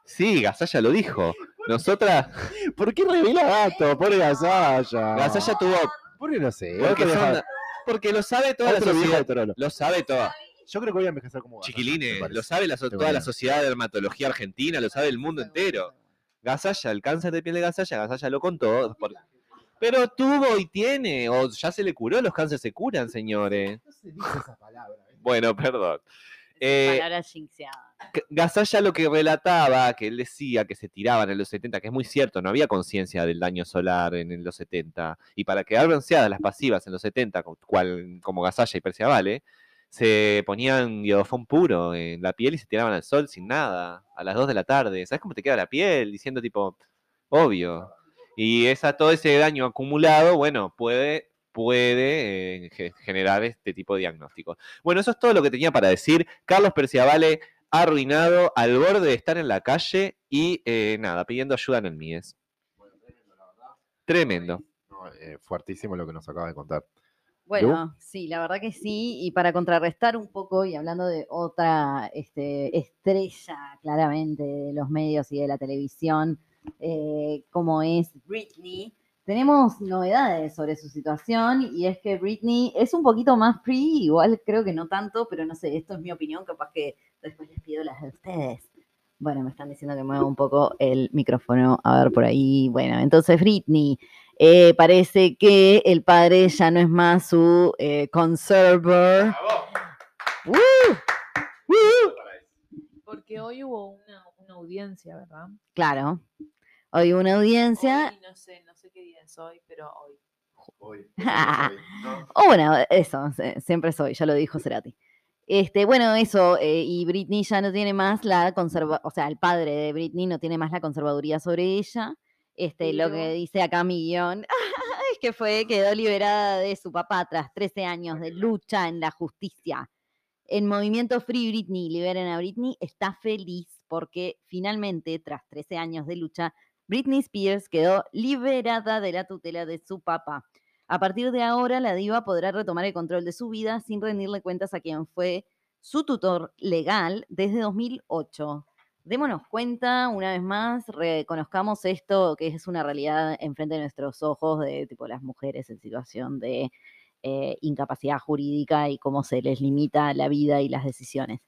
[SPEAKER 1] sí, Gasalla lo dijo. Nosotras,
[SPEAKER 3] ¿Por qué revela datos? Pobre Gasalla.
[SPEAKER 1] Gasalla tuvo.
[SPEAKER 3] ¿Por qué no sé?
[SPEAKER 1] Porque, son- porque lo sabe toda la
[SPEAKER 3] otro viejo
[SPEAKER 1] sociedad. Lo sabe toda.
[SPEAKER 3] Yo creo que voy a envejecer como Gasalla,
[SPEAKER 1] Chiquilines, lo sabe la toda la sociedad de dermatología argentina, lo sabe el mundo entero. Gasalla, el cáncer de piel de Gasalla, Gasalla lo contó. por- Pero tuvo y tiene, o ya se le curó, los cánceres se curan, señores.
[SPEAKER 3] No se dice esa palabra. ¿eh?
[SPEAKER 1] Bueno, perdón. Eh,
[SPEAKER 2] Palabra jinxeada.
[SPEAKER 1] G- Gasalla lo que relataba, que él decía que se tiraban en los 70, que es muy cierto, no había conciencia del daño solar en, en los 70. Y para quedar bronceadas las pasivas en los 70, co- cual, como Gasalla y Perciavale, se ponían iodofón puro en la piel y se tiraban al sol sin nada, a las 2 de la tarde. ¿Sabes cómo te queda la piel? Diciendo tipo, obvio. Y esa, todo ese daño acumulado, bueno, puede, puede eh, ge- generar este tipo de diagnósticos. Bueno, eso es todo lo que tenía para decir. Carlos Perciavale arruinado, al borde de estar en la calle y eh, nada, pidiendo ayuda en el MIES. Tremendo.
[SPEAKER 3] No, eh, fuertísimo lo que nos acaba de contar.
[SPEAKER 2] Bueno, sí, la verdad que sí. Y para contrarrestar un poco, y hablando de otra este, estrella claramente de los medios y de la televisión, eh, como es Britney, tenemos novedades sobre su situación y es que Britney es un poquito más free, igual creo que no tanto, pero no sé, esto es mi opinión, capaz que después les pido las de ustedes. Bueno, me están diciendo que mueva un poco el micrófono, a ver por ahí. Bueno, entonces Britney, eh, parece que el padre ya no es más su eh, conserver.
[SPEAKER 4] Porque hoy hubo una, una audiencia, ¿verdad?
[SPEAKER 2] Claro. Hoy una audiencia.
[SPEAKER 4] Hoy, no sé, no sé qué día es hoy, pero hoy.
[SPEAKER 3] Hoy.
[SPEAKER 2] O Oh, bueno, eso, siempre soy, ya lo dijo Cerati. Este, bueno, eso, eh, y Britney ya no tiene más la conserva, o sea, el padre de Britney no tiene más la conservaduría sobre ella. Este, lo que dice acá mi guion, es que fue, quedó liberada de su papá tras 13 años de lucha en la justicia. El movimiento Free Britney, Liberen a Britney, está feliz porque finalmente, tras 13 años de lucha, Britney Spears quedó liberada de la tutela de su papá. A partir de ahora, la diva podrá retomar el control de su vida sin rendirle cuentas a quien fue su tutor legal desde 2008. Démonos cuenta, una vez más, reconozcamos esto que es una realidad enfrente de nuestros ojos de tipo las mujeres en situación de eh, incapacidad jurídica y cómo se les limita la vida y las decisiones.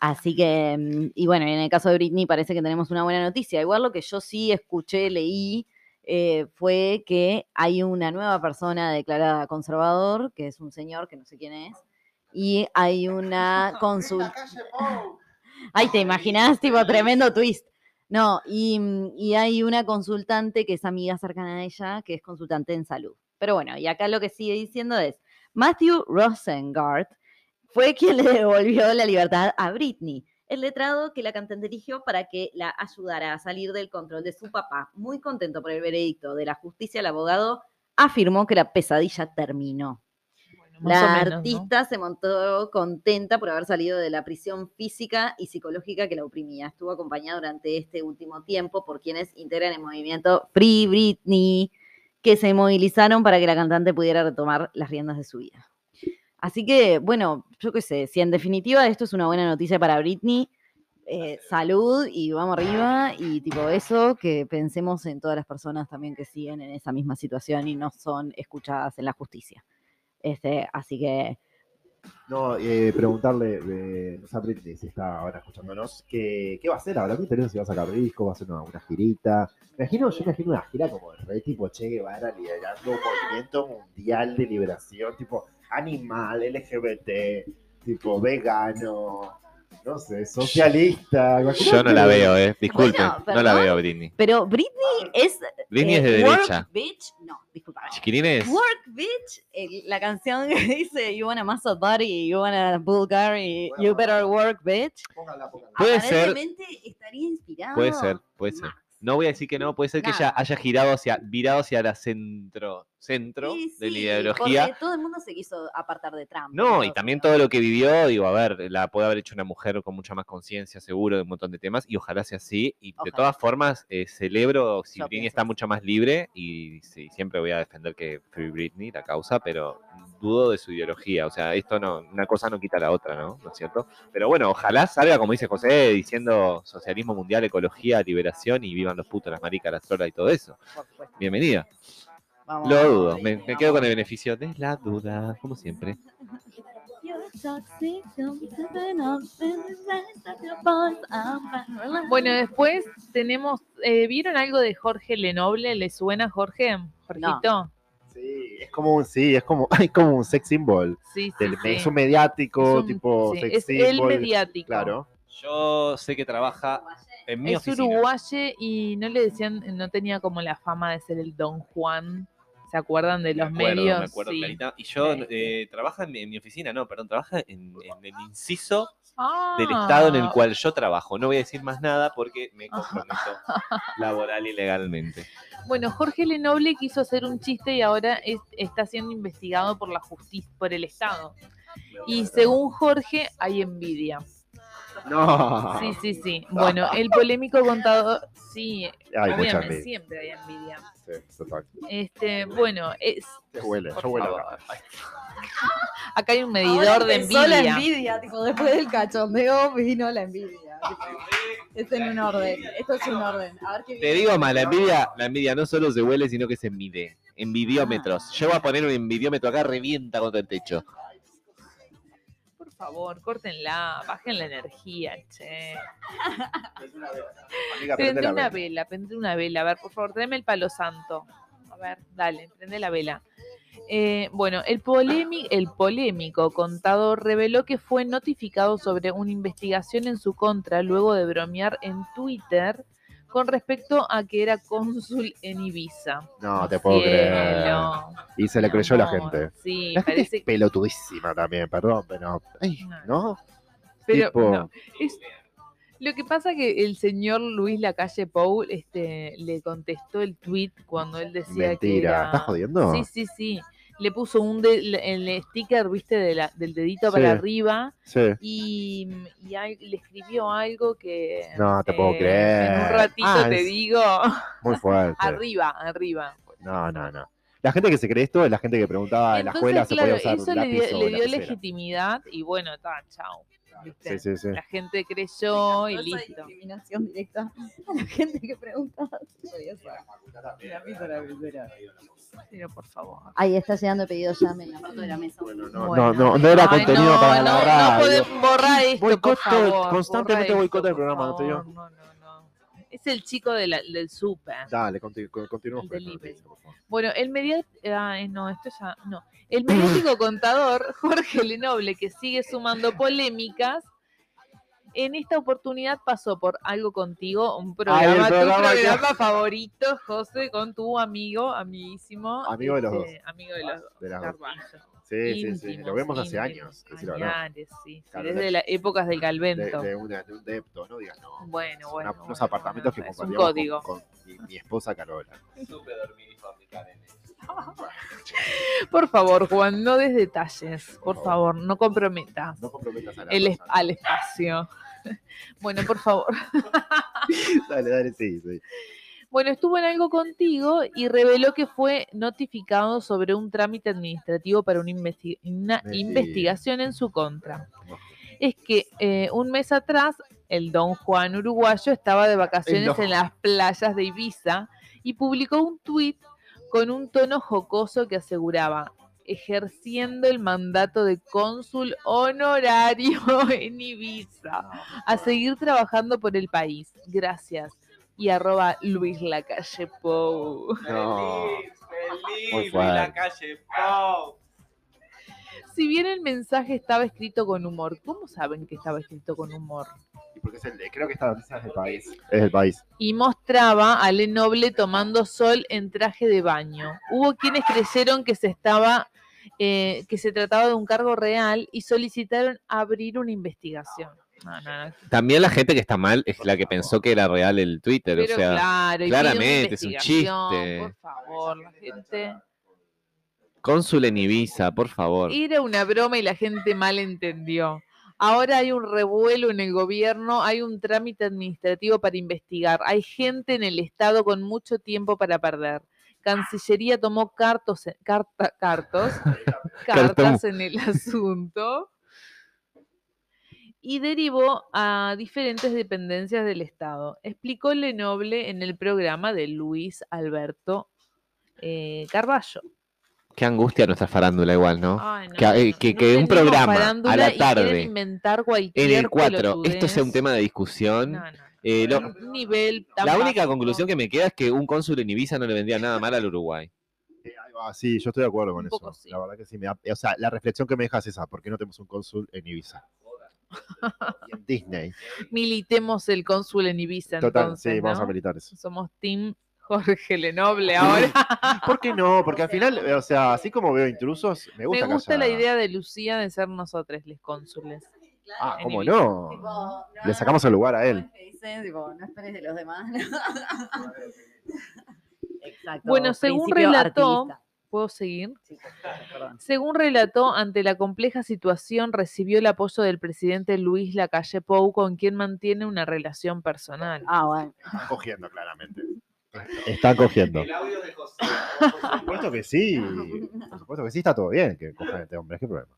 [SPEAKER 2] Así que, mm, y bueno, en el caso de Britney parece que tenemos una buena noticia. Igual lo que yo sí escuché, leí, eh, fue que hay una nueva persona declarada conservador, que es un señor que no sé quién es, y hay una consulta. Ay, ¿te imaginas? Tipo, tremendo twist. No, y, mm, y hay una consultante que es amiga cercana a ella, que es consultante en salud. Pero bueno, y acá lo que sigue diciendo es, Matthew Rosengart fue quien le devolvió la libertad a Britney, el letrado que la cantante eligió para que la ayudara a salir del control de su papá. Muy contento por el veredicto de la justicia, el abogado afirmó que la pesadilla terminó.
[SPEAKER 4] Bueno,
[SPEAKER 2] La
[SPEAKER 4] menos, ¿no?
[SPEAKER 2] artista se montó contenta por haber salido de la prisión física y psicológica que la oprimía. Estuvo acompañada durante este último tiempo por quienes integran el movimiento Free Britney, que se movilizaron para que la cantante pudiera retomar las riendas de su vida. Así que, bueno, yo qué sé, si en definitiva esto es una buena noticia para Britney, eh, salud y vamos arriba y tipo eso, que pensemos en todas las personas también que siguen en esa misma situación y no son escuchadas en la justicia. Este, así que
[SPEAKER 3] No, eh, preguntarle, eh, a Britney, si está ahora escuchándonos, ¿qué, qué va a hacer ahora? Me interesa si va a sacar disco, va a hacer una, una girita. Me imagino, yo me imagino una gira como el rey tipo Che Guevara liderando un movimiento mundial de liberación, tipo animal, LGBT, tipo vegano, no sé, socialista.
[SPEAKER 1] Yo no la veo, eh. Disculpen,
[SPEAKER 2] Bueno,
[SPEAKER 1] no la veo, Britney.
[SPEAKER 2] Pero Britney es.
[SPEAKER 1] Britney
[SPEAKER 2] eh,
[SPEAKER 1] es de
[SPEAKER 2] work
[SPEAKER 1] derecha.
[SPEAKER 2] Bitch. No, disculpa.
[SPEAKER 1] Chiquilines,
[SPEAKER 2] Work Bitch, eh, la canción que dice You wanna muscle body, you wanna Bulgari,
[SPEAKER 3] Bueno,
[SPEAKER 2] you better work bitch.
[SPEAKER 3] Póngala, póngala.
[SPEAKER 1] Puede ser.
[SPEAKER 2] Aparentemente estaría inspirado.
[SPEAKER 1] Puede ser, puede ser. No voy a decir que no, puede ser que ella haya girado hacia, virado hacia la centro, centro
[SPEAKER 2] Sí,
[SPEAKER 1] de la
[SPEAKER 2] sí,
[SPEAKER 1] ideología.
[SPEAKER 2] Porque todo el mundo se quiso apartar de Trump.
[SPEAKER 1] No, y también todo lo que vivió, digo, a ver, la puede haber hecho una mujer con mucha más conciencia, seguro, de un montón de temas, y ojalá sea así. Y de todas formas, eh, celebro si
[SPEAKER 2] Yo
[SPEAKER 1] Britney está mucho más libre, y sí, siempre voy a defender que Free Britney, la causa, pero dudo de su ideología. O sea, esto no, una cosa no quita la otra, ¿no? ¿No es cierto? Pero bueno, ojalá salga, como dice José, diciendo socialismo mundial, ecología, liberación, y vivan los putos, las maricas, las trolas y todo eso. Bienvenida.
[SPEAKER 2] Vamos,
[SPEAKER 1] Lo dudo, me, quedo con el beneficio de la duda, como siempre.
[SPEAKER 4] Bueno, después tenemos, eh, ¿vieron algo de Jorge Lenoble? ¿Le suena Jorge? Jorgito.
[SPEAKER 3] Sí, es como un, sí, es como, es como un sex symbol.
[SPEAKER 4] Sí, sí,
[SPEAKER 3] Del-
[SPEAKER 4] sí.
[SPEAKER 3] Es un mediático,
[SPEAKER 4] Es un-
[SPEAKER 3] tipo
[SPEAKER 4] sí,
[SPEAKER 3] sex
[SPEAKER 4] es el
[SPEAKER 3] symbol.
[SPEAKER 4] mediático.
[SPEAKER 3] Claro.
[SPEAKER 1] Yo sé que trabaja en mi
[SPEAKER 4] Es
[SPEAKER 1] oficina.
[SPEAKER 4] uruguayo y no le decían, no tenía como la fama de ser el Don Juan. ¿Se acuerdan de
[SPEAKER 1] Me
[SPEAKER 4] los
[SPEAKER 1] acuerdo,
[SPEAKER 4] medios?
[SPEAKER 1] me acuerdo
[SPEAKER 4] Sí.
[SPEAKER 1] clarita. Y yo,
[SPEAKER 4] Sí.
[SPEAKER 1] eh, trabaja en mi, en mi oficina, no, perdón, trabaja en, en el inciso
[SPEAKER 4] Ah,
[SPEAKER 1] del estado en el cual yo trabajo. No voy a decir más nada porque me comprometo laboral y legalmente.
[SPEAKER 4] Bueno, Jorge Lenoble quiso hacer un chiste y ahora es- está siendo investigado por la justicia, por el Estado. Y según Jorge, hay envidia.
[SPEAKER 3] No.
[SPEAKER 4] Sí, sí, sí. Bueno, el polémico contador, sí,
[SPEAKER 3] Hay mucha
[SPEAKER 4] obviamente
[SPEAKER 3] envidia.
[SPEAKER 4] siempre hay envidia.
[SPEAKER 3] Sí, total.
[SPEAKER 4] Este, bueno, es,
[SPEAKER 3] huele, yo huelo acá.
[SPEAKER 4] acá hay un medidor de
[SPEAKER 2] empezó la
[SPEAKER 4] envidia.
[SPEAKER 2] envidia, tipo, después del cachondeo vino la envidia. es en un orden. Esto es un orden. A ver qué
[SPEAKER 1] Te digo más, la envidia, la envidia no solo se huele, sino que se mide. Envidiómetros. Yo voy a poner un envidiómetro acá, revienta contra el techo.
[SPEAKER 4] Por favor, córtenla, bajen la energía, che.
[SPEAKER 3] Amiga,
[SPEAKER 4] Prende una
[SPEAKER 3] vela.
[SPEAKER 4] vela, prende una vela. A ver, por favor, tráeme el palo santo. A ver, dale, prende la vela. Eh, bueno, el, polémi- el polémico contador reveló que fue notificado sobre una investigación en su contra luego de bromear en Twitter con respecto a que era cónsul en Ibiza.
[SPEAKER 3] No, te puedo creer.
[SPEAKER 4] Cielo,
[SPEAKER 3] Y se le creyó la gente.
[SPEAKER 4] Sí,
[SPEAKER 3] La gente
[SPEAKER 4] parece
[SPEAKER 3] es pelotudísima también, perdón, pero. ay,
[SPEAKER 4] No.
[SPEAKER 3] ¿No?
[SPEAKER 4] Pero
[SPEAKER 3] tipo-
[SPEAKER 4] no, es- Lo que pasa que el señor Luis Lacalle Pou este, le contestó el tweet cuando él decía que
[SPEAKER 3] Mentira,
[SPEAKER 4] era...
[SPEAKER 3] ¿estás jodiendo?
[SPEAKER 4] Sí, sí, sí. Le puso un de- el sticker, viste, de la- del dedito para arriba
[SPEAKER 3] Sí.
[SPEAKER 4] y, y al- le escribió algo que...
[SPEAKER 3] No te puedo
[SPEAKER 4] eh,
[SPEAKER 3] creer.
[SPEAKER 4] En un ratito
[SPEAKER 3] Ah,
[SPEAKER 4] te digo,
[SPEAKER 3] Muy fuerte.
[SPEAKER 4] arriba, arriba.
[SPEAKER 3] No, no, no. La gente que se cree esto es la gente que preguntaba en la escuela se
[SPEAKER 4] claro,
[SPEAKER 3] podía usar
[SPEAKER 4] eso le dio, le dio legitimidad y bueno, está, chao. ¿Viste?
[SPEAKER 3] Sí, sí, sí.
[SPEAKER 4] La gente creyó y listo.
[SPEAKER 2] discriminación directa a la gente que pregunta. si podía usar lápiz o lapicera.
[SPEAKER 4] Pero por favor.
[SPEAKER 2] Ahí está llegando el pedido ya me aparto de la mesa.
[SPEAKER 3] Bueno, no,
[SPEAKER 4] Bueno.
[SPEAKER 3] no, no, no era contenido
[SPEAKER 4] no,
[SPEAKER 3] para
[SPEAKER 4] no,
[SPEAKER 3] la
[SPEAKER 4] no
[SPEAKER 3] radio.
[SPEAKER 4] podés borrar esto, por
[SPEAKER 3] Boicot,
[SPEAKER 4] favor.
[SPEAKER 3] constantemente boicota el
[SPEAKER 4] por
[SPEAKER 3] programa, ¿no te digo?
[SPEAKER 4] favor, No, no, no. Es el chico de la- del súper.
[SPEAKER 3] Dale, conti- con- noticia, por favor.
[SPEAKER 4] Bueno, el mediático, no, esto ya, no. El mediático contador Jorge Lenoble, que sigue sumando polémicas, en esta oportunidad pasó por Algo Contigo, un programa, tu
[SPEAKER 3] programa que-
[SPEAKER 4] favorito, José, con tu amigo, amiguísimo.
[SPEAKER 3] Amigo de los dos.
[SPEAKER 4] este, Amigo de los dos.
[SPEAKER 3] De dos.
[SPEAKER 4] Carballo.
[SPEAKER 3] Sí, sí, sí.
[SPEAKER 4] Íntimos,
[SPEAKER 3] Lo vemos hace
[SPEAKER 4] íntimos,
[SPEAKER 3] años. decir
[SPEAKER 4] añares, sí, sí,
[SPEAKER 3] Claro,
[SPEAKER 4] desde
[SPEAKER 3] de-
[SPEAKER 4] las épocas del
[SPEAKER 3] De,
[SPEAKER 4] Galvento.
[SPEAKER 3] de una- de un depto, no digas no.
[SPEAKER 4] Bueno,
[SPEAKER 3] Una-
[SPEAKER 4] bueno,
[SPEAKER 3] unos
[SPEAKER 4] bueno,
[SPEAKER 3] apartamentos
[SPEAKER 4] bueno,
[SPEAKER 3] que compartíamos
[SPEAKER 4] código.
[SPEAKER 3] con, con mi, mi esposa Carola.
[SPEAKER 1] Supe dormir y fabricar en eso.
[SPEAKER 4] Por favor, Juan, no des detalles, por favor, no comprometas
[SPEAKER 3] No comprometas a la
[SPEAKER 4] el
[SPEAKER 3] persona.
[SPEAKER 4] al espacio. Bueno, por favor.
[SPEAKER 3] Dale, dale, sí, sí.
[SPEAKER 4] Bueno, estuvo en algo contigo y reveló que fue notificado sobre un trámite administrativo para una, investigación en su contra. Es que eh, un mes atrás el don Juan uruguayo estaba de vacaciones en las playas de Ibiza y publicó un tuit con un tono jocoso que aseguraba ejerciendo el mandato de cónsul honorario en Ibiza a seguir trabajando por el país. Gracias. Y arroba Luis Lacalle Pou.
[SPEAKER 3] No.
[SPEAKER 1] Feliz, feliz,
[SPEAKER 3] fuerte.
[SPEAKER 1] la calle Pau.
[SPEAKER 4] Si bien el mensaje estaba escrito con humor, ¿cómo saben que estaba escrito con humor?
[SPEAKER 3] Y porque es el, creo que esta noticia es del país. Es del país.
[SPEAKER 4] Y mostraba a Lenoble tomando sol en traje de baño. Hubo quienes creyeron que se estaba, eh, que se trataba de un cargo real y solicitaron abrir una investigación. No, no, no.
[SPEAKER 1] También la gente que está mal es la que pensó que era real el Twitter,
[SPEAKER 4] Pero
[SPEAKER 1] o sea,
[SPEAKER 4] claro,
[SPEAKER 1] claramente, es un chiste.
[SPEAKER 4] Por favor, la gente.
[SPEAKER 1] cónsul en Ibiza, por favor.
[SPEAKER 4] Era una broma y la gente mal entendió. Ahora hay un revuelo en el gobierno, hay un trámite administrativo para investigar, hay gente en el Estado con mucho tiempo para perder. Cancillería tomó cartos, carta- cartos, cartas en el asunto y derivó a diferentes dependencias del Estado. Explicó Lenoble en el programa de Luis Alberto eh, Carballo.
[SPEAKER 1] Qué angustia nuestra farándula igual, ¿no?
[SPEAKER 4] Ay, no,
[SPEAKER 1] Que-
[SPEAKER 4] no,
[SPEAKER 1] eh, que-
[SPEAKER 4] No
[SPEAKER 1] que un programa a la tarde,
[SPEAKER 4] inventar
[SPEAKER 1] En el 4, esto sea un tema de discusión.
[SPEAKER 4] No, no,
[SPEAKER 1] Eh,
[SPEAKER 4] no,
[SPEAKER 1] lo-
[SPEAKER 4] un nivel tan
[SPEAKER 1] la única conclusión que me queda es que un cónsul en Ibiza no le vendría nada mal al Uruguay.
[SPEAKER 3] Eh, sí, yo estoy de acuerdo con
[SPEAKER 4] Un
[SPEAKER 3] eso.
[SPEAKER 4] poco sí.
[SPEAKER 3] La verdad que sí. Me da- o sea, la reflexión que me dejas es esa. ¿Por qué no tenemos un cónsul en Ibiza? Y en Disney.
[SPEAKER 4] Militemos el cónsul en Ibiza,
[SPEAKER 3] Total,
[SPEAKER 4] entonces,
[SPEAKER 3] sí, vamos a militar eso.
[SPEAKER 4] Somos Team Jorge Lenoble ahora.
[SPEAKER 3] ¿Por qué no? Porque al final, o sea, así como veo intrusos, me
[SPEAKER 4] Me
[SPEAKER 3] gusta que
[SPEAKER 4] gusta la idea de Lucía de ser nosotros los cónsules.
[SPEAKER 3] Ah, ¿cómo no?
[SPEAKER 2] Tipo, no,
[SPEAKER 3] Le sacamos el lugar a él.
[SPEAKER 2] no esperes de los demás. Exacto.
[SPEAKER 4] Bueno, según relató-. ¿Puedo seguir?
[SPEAKER 2] Sí, perdón.
[SPEAKER 4] Según relató, ante la compleja situación recibió el apoyo del presidente Luis Lacalle Pou, con quien mantiene una relación personal.
[SPEAKER 2] Ah, bueno.
[SPEAKER 3] Están cogiendo, claramente. Están cogiendo.
[SPEAKER 1] audio de José.
[SPEAKER 3] Por supuesto que sí. Por supuesto que sí, está todo bien que cojan a este hombre. ¿Qué problema?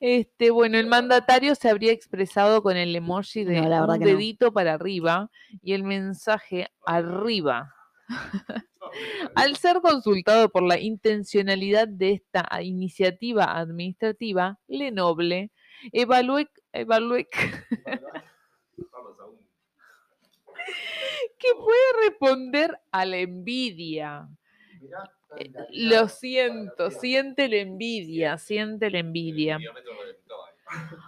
[SPEAKER 4] Este, bueno, el mandatario se habría expresado con el emoji de
[SPEAKER 2] No,
[SPEAKER 4] un
[SPEAKER 2] que no.
[SPEAKER 4] dedito para arriba y el mensaje arriba. Al ser consultado por la intencionalidad de esta iniciativa administrativa, Lenoble evalué, evalué que puede responder a la envidia. Eh, Lo siento, siente la envidia, siente la envidia.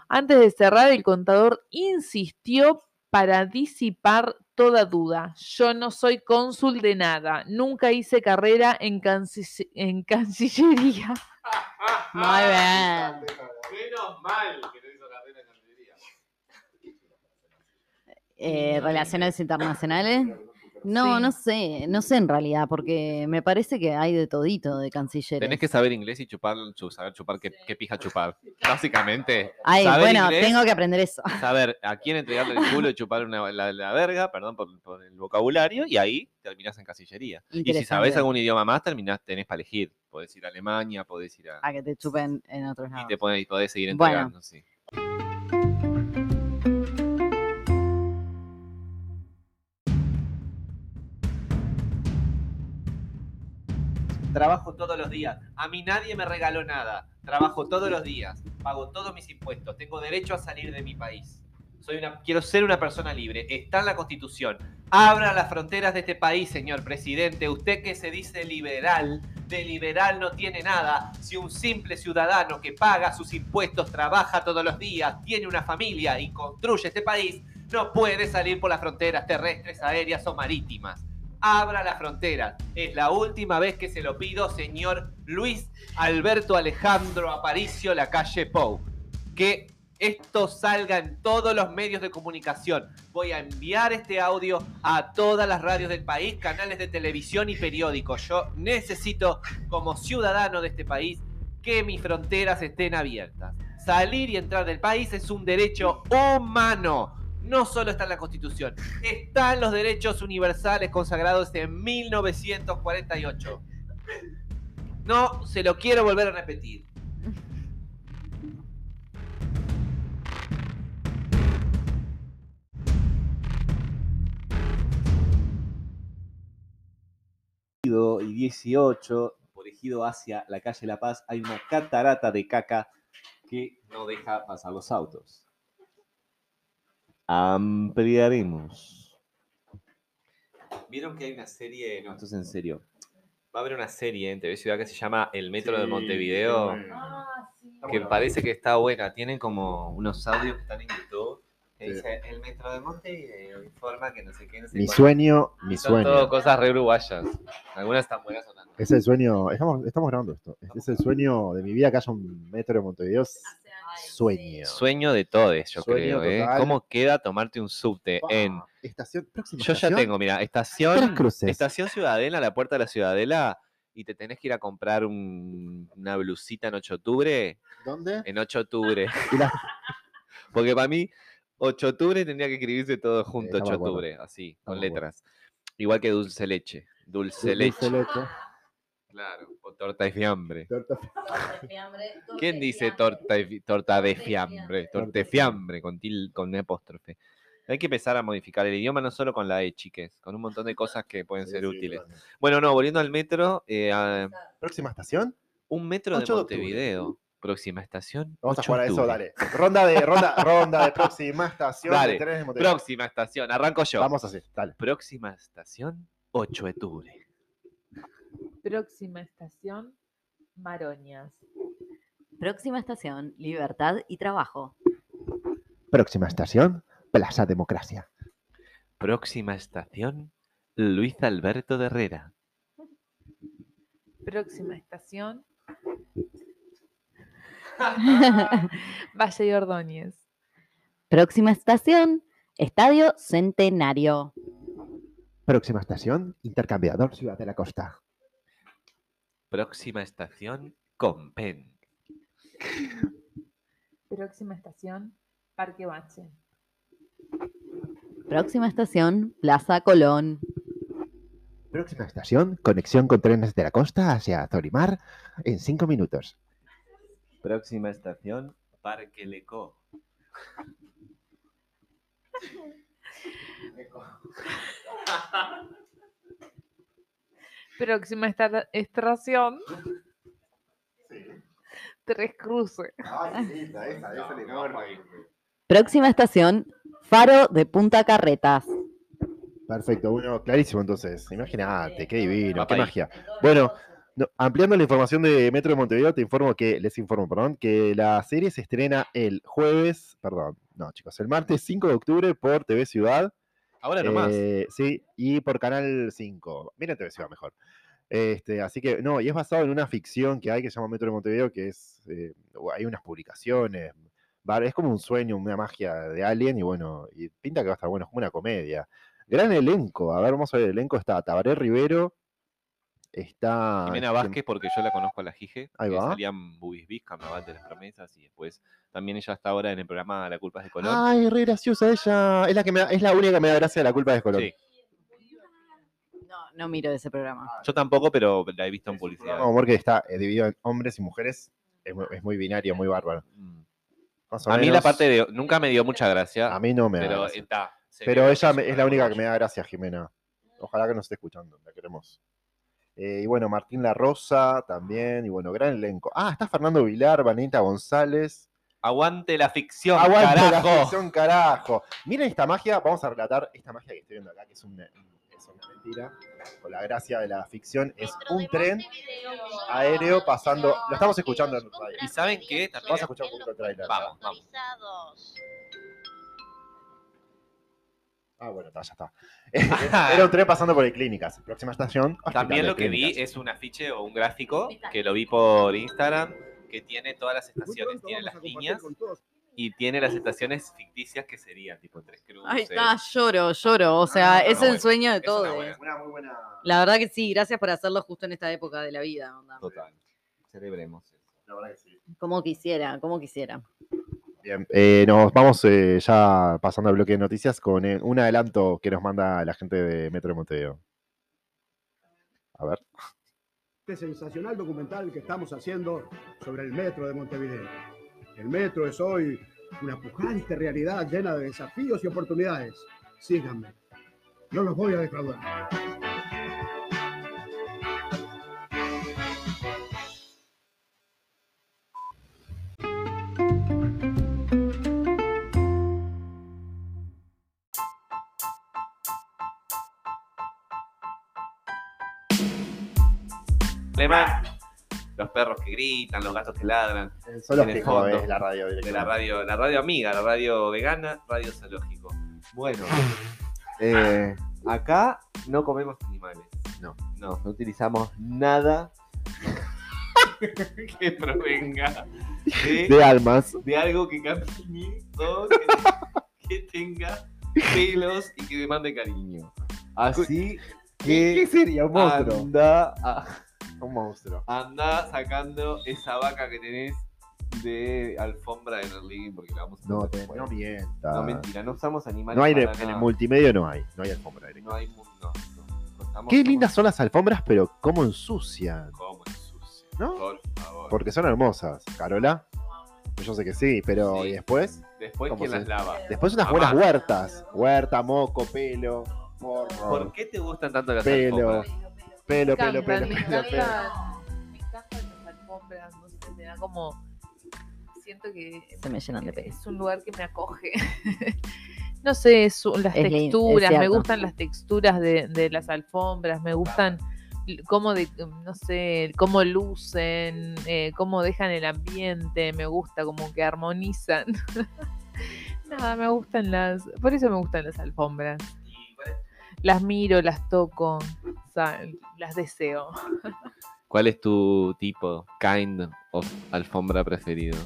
[SPEAKER 4] Antes de cerrar, el contador insistió para disipar toda duda. Yo no soy cónsul de nada. Nunca hice carrera en, en Cancillería.
[SPEAKER 2] Muy bien.
[SPEAKER 1] Menos mal que no hizo carrera en Cancillería.
[SPEAKER 2] Eh, relaciones internacionales. No,
[SPEAKER 4] Sí.
[SPEAKER 2] no sé, no sé en realidad, porque me parece que hay de todito de cancilleres.
[SPEAKER 1] Tenés que saber inglés y chupar, chu- saber chupar qué, qué pija chupar. Básicamente.
[SPEAKER 2] Ay, bueno,
[SPEAKER 1] inglés,
[SPEAKER 2] tengo que aprender eso.
[SPEAKER 1] saber a quién entregarle el culo y chupar una- la, la verga, perdón por, por el vocabulario, y ahí terminás en casillería. Y si sabés algún idioma más, terminás, tenés para elegir. Podés ir a Alemania, podés ir a.
[SPEAKER 2] A que te chupen en otros
[SPEAKER 1] Y
[SPEAKER 2] lados.
[SPEAKER 1] te podés, podés seguir
[SPEAKER 2] Bueno.
[SPEAKER 1] entregando, sí. Trabajo todos los días. A mí nadie me regaló nada. Trabajo todos los días. Pago todos mis impuestos. Tengo derecho a salir de mi país. Soy una, quiero ser una persona libre. Está en la Constitución. Abra las fronteras de este país, señor presidente. Usted que se dice liberal, de liberal no tiene nada. Si un simple ciudadano que paga sus impuestos, trabaja todos los días, tiene una familia y construye este país, no puede salir por las fronteras terrestres, aéreas o marítimas. Abra las fronteras. Es la última vez que se lo pido, señor Luis Alberto Alejandro Aparicio, la calle Pou. Que esto salga en todos los medios de comunicación. Voy a enviar este audio a todas las radios del país, canales de televisión y periódicos. Yo necesito, como ciudadano de este país, que mis fronteras estén abiertas. Salir y entrar del país es un derecho humano. No solo está en la Constitución, están los derechos universales consagrados en 1948. No se lo quiero volver a repetir. y 18, por ejido hacia la calle La Paz, hay una catarata de caca que no deja pasar los autos. Ampliaremos. ¿Vieron que hay una serie? No, esto es en serio. Va a haber una serie en TV Ciudad que se llama El Metro de Montevideo, que parece que está buena. Tienen como unos audios que están en YouTube. Que
[SPEAKER 3] Sí.
[SPEAKER 1] dice, el Metro de Montevideo informa que no sé qué, no sé
[SPEAKER 3] Mi
[SPEAKER 1] cuánto".
[SPEAKER 3] sueño, mi
[SPEAKER 1] Son todo cosas re uruguayas. Algunas están buenas, otras no.
[SPEAKER 3] Es el sueño. Estamos, estamos grabando esto. Es el sueño de mi vida que haya un metro de Montevideo. Sueño.
[SPEAKER 1] Sueño de todos, yo
[SPEAKER 3] Sueño
[SPEAKER 1] creo. ¿eh?
[SPEAKER 3] total.
[SPEAKER 1] ¿Cómo queda tomarte un subte
[SPEAKER 3] Pa,
[SPEAKER 1] en...
[SPEAKER 3] Estación, próxima
[SPEAKER 1] Yo ya
[SPEAKER 3] estación,
[SPEAKER 1] tengo, mira,
[SPEAKER 3] Tres
[SPEAKER 1] estación,
[SPEAKER 3] cruces.
[SPEAKER 1] estación Ciudadela, la puerta de la Ciudadela, y te tenés que ir a comprar un- una blusita en 8 de octubre.
[SPEAKER 3] ¿Dónde?
[SPEAKER 1] En 8 de octubre. Porque para mí, 8 de octubre tendría que escribirse todo junto,
[SPEAKER 3] estamos
[SPEAKER 1] 8 de
[SPEAKER 3] de acuerdo.
[SPEAKER 1] octubre, así, con
[SPEAKER 3] Estamos de acuerdo.
[SPEAKER 1] letras. Igual que dulce leche. Dulce
[SPEAKER 3] Dulce
[SPEAKER 1] leche.
[SPEAKER 3] leche.
[SPEAKER 1] Claro, o torta de fiambre.
[SPEAKER 3] Torta-
[SPEAKER 1] ¿Quién dice torta, de fi- torta de
[SPEAKER 2] Torta de
[SPEAKER 1] fiambre?
[SPEAKER 2] fiambre.
[SPEAKER 1] Torta de
[SPEAKER 3] Torta de
[SPEAKER 1] fiambre, con, til- con apóstrofe. Hay que empezar a modificar el idioma, no solo con la E, chiques, con un montón de cosas que pueden
[SPEAKER 3] Sí,
[SPEAKER 1] ser
[SPEAKER 3] sí,
[SPEAKER 1] útiles. Bueno, no, volviendo al metro, eh, a-
[SPEAKER 3] Próxima estación.
[SPEAKER 1] un metro de
[SPEAKER 3] 8 de octubre.
[SPEAKER 1] Montevideo. Próxima estación.
[SPEAKER 3] Vamos a
[SPEAKER 1] 8
[SPEAKER 3] jugar a eso, dale. Ronda de, ronda, ronda de próxima estación.
[SPEAKER 1] Dale,
[SPEAKER 3] de de Montevideo.
[SPEAKER 1] Próxima estación, arranco yo.
[SPEAKER 3] Vamos así, dale.
[SPEAKER 1] Próxima estación, 8 de octubre.
[SPEAKER 4] Próxima estación, Maroñas.
[SPEAKER 2] Próxima estación, libertad y trabajo.
[SPEAKER 3] Próxima estación, Plaza Democracia.
[SPEAKER 1] Próxima estación, Luis Alberto de Herrera.
[SPEAKER 4] Próxima estación, Valle de Ordóñez.
[SPEAKER 2] Próxima estación, Estadio Centenario.
[SPEAKER 3] Próxima estación, Intercambiador Ciudad de la Costa.
[SPEAKER 1] Próxima estación, Compen.
[SPEAKER 4] Próxima estación, Parque Bache.
[SPEAKER 2] Próxima estación, Plaza Colón.
[SPEAKER 3] Próxima estación, conexión con trenes de la costa hacia Zorimar en cinco minutos.
[SPEAKER 1] Próxima estación, Parque Leco.
[SPEAKER 4] Próxima esta- estación, Tres Cruces.
[SPEAKER 2] Próxima estación, Faro de Punta Carretas.
[SPEAKER 3] Perfecto, uno clarísimo entonces. Imagínate, qué divino, qué magia. Bueno, no, ampliando la información de Metro de Montevideo, te informo que, les informo, perdón, que la serie se estrena el jueves, perdón, no chicos, el martes 5 de octubre por TV Ciudad.
[SPEAKER 1] Ahora nomás.
[SPEAKER 3] eh, sí, y por Canal 5. Miren TV Ciudad mejor. Este, así que, no, y es basado en una ficción que hay que se llama Metro de Montevideo, que es, eh, hay unas publicaciones, va- es como un sueño, una magia de Alien y bueno, y pinta que va a estar bueno, es como una comedia. Gran elenco, a ver, vamos a ver el elenco, está Tabaré Rivero, está...
[SPEAKER 1] Jimena
[SPEAKER 3] ¿quién-
[SPEAKER 1] Vázquez, porque yo la conozco a la Jije,
[SPEAKER 3] Ahí
[SPEAKER 1] que
[SPEAKER 3] va.
[SPEAKER 1] salían Bubisbis, Carnaval de las Promesas, y después también ella está ahora en el programa La Culpa es de Colón.
[SPEAKER 3] Ay, re graciosa ella, es la, que me da- es la única que me da gracia de la culpa de Colón.
[SPEAKER 1] Sí,
[SPEAKER 2] No, no miro ese programa.
[SPEAKER 1] yo tampoco, pero la he visto en publicidad.
[SPEAKER 3] No, porque está eh, dividido en hombres y mujeres, es muy, es muy binario, muy bárbaro.
[SPEAKER 1] Mm.
[SPEAKER 3] Más o
[SPEAKER 1] A mí la parte de... Nunca me dio mucha gracia,
[SPEAKER 3] A mí no me da
[SPEAKER 1] pero
[SPEAKER 3] gracia.
[SPEAKER 1] está.
[SPEAKER 3] Pero ella
[SPEAKER 1] es
[SPEAKER 3] es la única que me da gracia, Jimena. Ojalá que nos esté escuchando, la queremos. Eh, y bueno, Martín La Rosa también, y bueno, gran elenco. Ah, está Fernando Vilar, Vanita González.
[SPEAKER 1] Aguante la ficción,
[SPEAKER 3] ¡Aguante la
[SPEAKER 1] carajo.
[SPEAKER 3] ficción, carajo! Miren esta magia, vamos a relatar esta magia que estoy viendo acá, que es una, es una mentira. Con la gracia de la ficción, es un tren aéreo pasando. Lo estamos escuchando en radio.
[SPEAKER 1] ¿Y saben qué? También-
[SPEAKER 3] Vamos a escuchar un poquito el trailer.
[SPEAKER 1] Vamos, vamos.
[SPEAKER 3] Ah, bueno, está, ya está. Era un tren pasando por el clínicas. Próxima estación.
[SPEAKER 1] También lo que vi es un afiche o un gráfico que lo vi por Instagram que tiene todas las estaciones, tiene las líneas y tiene las estaciones ficticias que serían tipo Tres Cruces.
[SPEAKER 2] Ahí está, lloro, lloro. O sea,
[SPEAKER 3] Ah,
[SPEAKER 2] es
[SPEAKER 1] no,
[SPEAKER 2] el
[SPEAKER 1] bueno,
[SPEAKER 2] sueño de todos.
[SPEAKER 1] buena.
[SPEAKER 3] Una muy buena.
[SPEAKER 2] La verdad que sí, gracias por hacerlo justo en esta época de la vida. onda.
[SPEAKER 1] Total. Celebremos eso.
[SPEAKER 3] La verdad que sí.
[SPEAKER 2] Como quisiera, como quisiera.
[SPEAKER 3] Bien, eh, nos vamos eh, ya pasando al bloque de noticias con eh, un adelanto que nos manda la gente de Metro de Montevideo. A ver.
[SPEAKER 5] este sensacional documental que estamos haciendo sobre el metro de Montevideo. El metro es hoy una pujante realidad llena de desafíos y oportunidades. Síganme. No los voy a defraudar.
[SPEAKER 1] Los perros que gritan, los gatos que ladran, En el
[SPEAKER 3] fijo
[SPEAKER 1] fondo
[SPEAKER 3] la radio
[SPEAKER 1] de la radio, la radio amiga, la radio vegana, radio zoológico. Bueno,
[SPEAKER 3] Eh,
[SPEAKER 1] acá no comemos animales.
[SPEAKER 3] No.
[SPEAKER 1] No, no utilizamos nada que provenga de,
[SPEAKER 3] de almas.
[SPEAKER 1] de algo que camine o que, que tenga pelos y que demande cariño. Así
[SPEAKER 3] ¿Qué,
[SPEAKER 1] que
[SPEAKER 3] sería un monstruo?
[SPEAKER 1] anda, a-
[SPEAKER 3] Un monstruo.
[SPEAKER 1] anda sacando esa vaca que tenés de alfombra de Berlín porque la vamos a
[SPEAKER 3] No, te, no mientas.
[SPEAKER 1] No, mentira, no usamos animales.
[SPEAKER 3] No hay de- en el multimedia no hay. No hay alfombra directa.
[SPEAKER 1] No hay mu- no, no. No estamos
[SPEAKER 3] Qué
[SPEAKER 1] como-
[SPEAKER 3] lindas son las alfombras, pero cómo ensucian.
[SPEAKER 1] ¿Cómo es sucio?
[SPEAKER 3] ¿No?
[SPEAKER 1] Por favor.
[SPEAKER 3] Porque son hermosas. Carola, yo sé que sí, pero
[SPEAKER 1] Sí.
[SPEAKER 3] ¿y después?
[SPEAKER 1] Después,
[SPEAKER 3] ¿Cómo
[SPEAKER 1] ¿quién
[SPEAKER 3] se-
[SPEAKER 1] las lava?
[SPEAKER 3] Después unas buenas huertas. Huerta, moco, pelo, morro.
[SPEAKER 1] ¿Por qué te gustan tanto las
[SPEAKER 3] Pelo.
[SPEAKER 1] alfombras?
[SPEAKER 3] Pelo,
[SPEAKER 4] me
[SPEAKER 3] pelo, pelo,
[SPEAKER 4] me
[SPEAKER 3] pelo, pelo.
[SPEAKER 4] encantan, me encantan las alfombras, no sé, me da como, siento que
[SPEAKER 2] Se me llenan de pelos.
[SPEAKER 4] es un lugar que me acoge. no sé, es las
[SPEAKER 2] Es lin- es
[SPEAKER 4] texturas, me gustan las texturas de, de las alfombras, me gustan cómo de, no sé, cómo lucen, eh, cómo dejan el ambiente, me gusta como que armonizan. Nada, me gustan las, por eso me gustan las alfombras.
[SPEAKER 1] ¿Y cuál es-
[SPEAKER 4] Las miro, las toco, las deseo.
[SPEAKER 1] ¿Cuál es tu tipo, kind of alfombra preferido?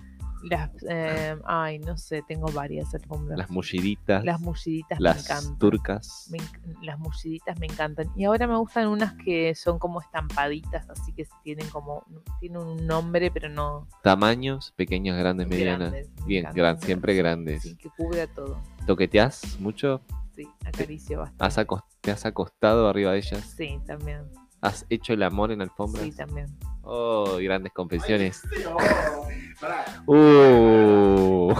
[SPEAKER 4] Las, eh, ay, no sé, tengo varias alfombras.
[SPEAKER 1] Las mulliditas,
[SPEAKER 4] Las mulliditas me
[SPEAKER 1] las
[SPEAKER 4] encantan.
[SPEAKER 1] turcas.
[SPEAKER 4] Me las mulliditas me encantan. Y ahora me gustan unas que son como estampaditas, así que tienen como, tienen un nombre, pero no
[SPEAKER 1] Tamaños, pequeños, grandes, medianas.
[SPEAKER 4] grandes.
[SPEAKER 1] Bien,
[SPEAKER 4] encantan.
[SPEAKER 1] gran- siempre grandes.
[SPEAKER 4] Sí, que cubra todo.
[SPEAKER 1] ¿Toqueteás mucho?
[SPEAKER 4] Sí, acaricio bastante.
[SPEAKER 1] ¿Has ¿Te has acostado arriba de ellas?
[SPEAKER 4] Sí, también.
[SPEAKER 1] ¿Has hecho el amor en alfombras?
[SPEAKER 4] Sí, también.
[SPEAKER 1] Oh, grandes confesiones.
[SPEAKER 3] Pará.
[SPEAKER 1] Uh.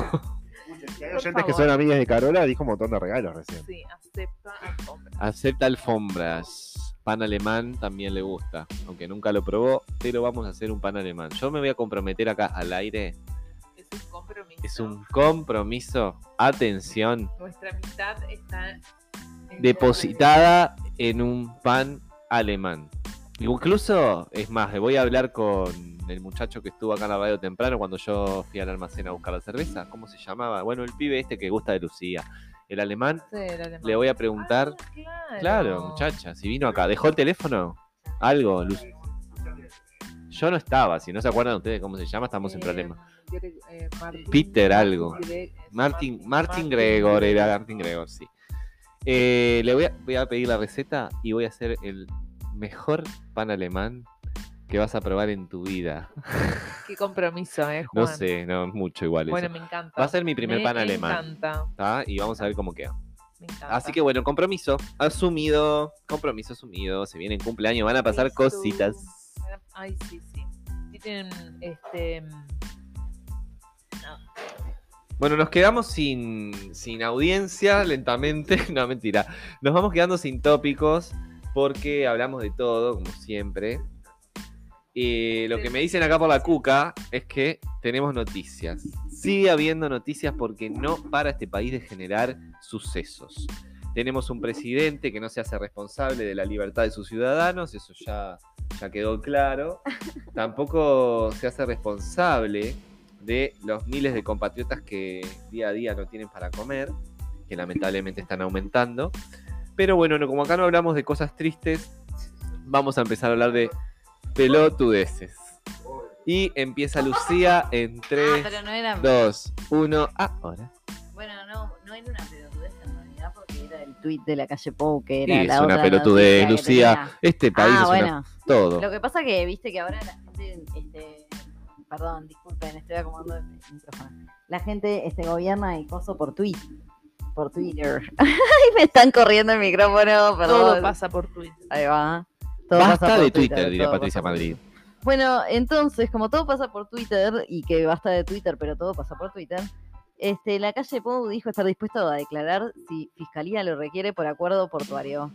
[SPEAKER 3] Hay oyentes que son amigas de Carola, dijo un montón de regalos recién.
[SPEAKER 4] Sí, acepta alfombras.
[SPEAKER 1] Acepta alfombras. Pan alemán también le gusta, aunque nunca lo probó, pero vamos a hacer un pan alemán. Yo me voy a comprometer acá al aire.
[SPEAKER 4] Es un compromiso.
[SPEAKER 1] Es un compromiso. Atención.
[SPEAKER 4] Nuestra amistad está en
[SPEAKER 1] Depositada en un pan alemán. Incluso, es más, le voy a hablar con el muchacho que estuvo acá en la radio temprano cuando yo fui al almacén a buscar la cerveza. ¿Cómo se llamaba? Bueno, el pibe este que gusta de Lucía. El alemán.
[SPEAKER 4] Sí, el alemán.
[SPEAKER 1] Le voy a preguntar.
[SPEAKER 4] Ah, claro.
[SPEAKER 1] Claro, muchacha, si vino acá, ¿dejó el teléfono? Algo, Lu- Yo no estaba, si no se acuerdan ustedes cómo se llama, estamos en problemas.
[SPEAKER 4] Eh, Martín-
[SPEAKER 1] Peter algo. Martin,
[SPEAKER 4] Martin-
[SPEAKER 1] Martin
[SPEAKER 4] Martin
[SPEAKER 1] Gregor, era Martin Gregor, sí. Eh, le voy a, voy a pedir la receta y voy a hacer el mejor pan alemán que vas a probar en tu vida.
[SPEAKER 4] Qué compromiso, ¿eh,
[SPEAKER 1] No
[SPEAKER 4] Juan?
[SPEAKER 1] sé, no mucho igual
[SPEAKER 4] Bueno,
[SPEAKER 1] eso.
[SPEAKER 4] me encanta.
[SPEAKER 1] Va a ser mi primer
[SPEAKER 4] Me
[SPEAKER 1] pan alemán.
[SPEAKER 4] encanta,
[SPEAKER 1] ¿tá? Y vamos a ver cómo queda.
[SPEAKER 4] me encanta.
[SPEAKER 1] Así que bueno, compromiso asumido, compromiso asumido. Se viene el cumpleaños, van a pasar cositas.
[SPEAKER 4] Ay, sí, sí. Tienen, este...
[SPEAKER 1] Bueno, nos quedamos sin, sin audiencia lentamente. No, mentira. Nos vamos quedando sin tópicos porque hablamos de todo, como siempre. Y lo que me dicen acá por la cuca es que tenemos noticias. Sigue habiendo noticias porque no para este país de generar sucesos. Tenemos un presidente que no se hace responsable de la libertad de sus ciudadanos, eso ya, ya quedó claro. Tampoco se hace responsable de los miles de compatriotas que día a día no tienen para comer, que lamentablemente están aumentando. Pero bueno, no, como acá no hablamos de cosas tristes, vamos a empezar a hablar de pelotudeces. Y empieza Lucía en
[SPEAKER 2] Ah,
[SPEAKER 1] 3,
[SPEAKER 2] pero no era.
[SPEAKER 1] 2, 1, ahora.
[SPEAKER 2] Bueno, no, no era una pelotudez en realidad porque era el tweet de la calle Pou que
[SPEAKER 1] Sí,
[SPEAKER 2] era
[SPEAKER 1] es
[SPEAKER 2] la
[SPEAKER 1] una
[SPEAKER 2] otra
[SPEAKER 1] pelotudez,
[SPEAKER 2] noticia que
[SPEAKER 1] Lucía.
[SPEAKER 2] tenía.
[SPEAKER 1] Este país
[SPEAKER 2] Ah,
[SPEAKER 1] es una-
[SPEAKER 2] bueno.
[SPEAKER 1] todo.
[SPEAKER 2] Lo que pasa que viste que ahora la gente, este, perdón, disculpen, estoy acomodando el micrófono. La gente este, gobierna y coso por tweet, por Twitter. Ay, me están corriendo el micrófono, perdón.
[SPEAKER 4] Todo pasa por Twitter.
[SPEAKER 2] Ahí va. Todo
[SPEAKER 1] Basta
[SPEAKER 2] pasa por
[SPEAKER 1] de Twitter, diría
[SPEAKER 2] todo
[SPEAKER 1] Patricia Madrid.
[SPEAKER 2] Bueno, entonces, como todo pasa por Twitter y que basta de Twitter, pero todo pasa por Twitter, este, la calle Pou dijo estar dispuesto a declarar si Fiscalía lo requiere por acuerdo portuario.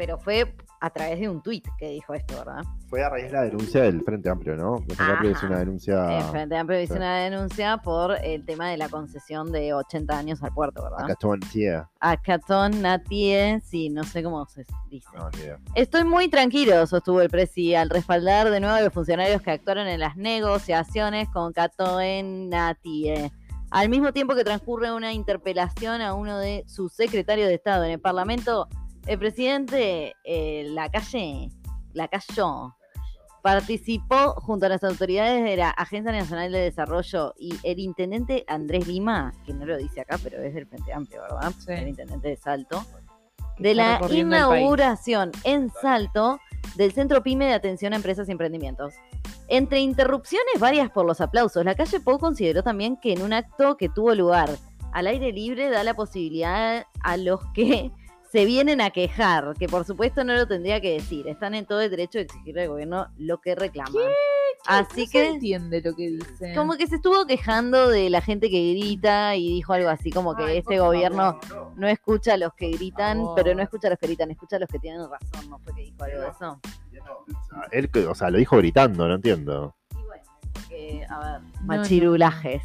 [SPEAKER 2] Pero fue a través de un tuit que dijo esto, ¿verdad?
[SPEAKER 3] Fue a raíz de la denuncia del Frente Amplio, ¿no? El Frente Amplio
[SPEAKER 2] Ajá.
[SPEAKER 3] una denuncia
[SPEAKER 2] El Frente Amplio hizo
[SPEAKER 3] sí.
[SPEAKER 2] una denuncia por el tema de la concesión de 80 años al puerto, ¿verdad?
[SPEAKER 3] Catón Tía.
[SPEAKER 2] A Catón Natie, sí, no sé cómo se dice.
[SPEAKER 3] No.
[SPEAKER 2] Estoy muy tranquilo, sostuvo el presi, al respaldar de nuevo a los funcionarios que actuaron en las negociaciones con Catoen Natie. Al mismo tiempo que transcurre una interpelación a uno de sus secretarios de Estado en el Parlamento, el presidente eh, La Calle, La Cayó, participó junto a las autoridades de la Agencia Nacional de Desarrollo y el intendente Andrés Lima, que no lo dice acá, pero es del Frente Amplio, ¿verdad?
[SPEAKER 4] Sí.
[SPEAKER 2] El intendente de Salto de la inauguración en Salto del Centro PYME de Atención a Empresas y Emprendimientos. Entre interrupciones varias por los aplausos, la calle Pou consideró también que en un acto que tuvo lugar al aire libre da la posibilidad a los que se vienen a quejar, que por supuesto no lo tendría que decir, están en todo el derecho de exigir al gobierno lo que reclaman. Así
[SPEAKER 4] No se
[SPEAKER 2] que
[SPEAKER 4] entiende lo que dice.
[SPEAKER 2] como que se estuvo quejando de la gente que grita y dijo algo así como que
[SPEAKER 4] Ay,
[SPEAKER 2] este gobierno
[SPEAKER 4] favor.
[SPEAKER 2] no escucha a los que gritan, pero no escucha a los que gritan, escucha a los que tienen razón, ¿no fue que dijo algo de eso?
[SPEAKER 3] Él, que- o sea, lo dijo gritando, no entiendo.
[SPEAKER 2] Y bueno, porque, a ver,
[SPEAKER 4] No,
[SPEAKER 2] machirulajes.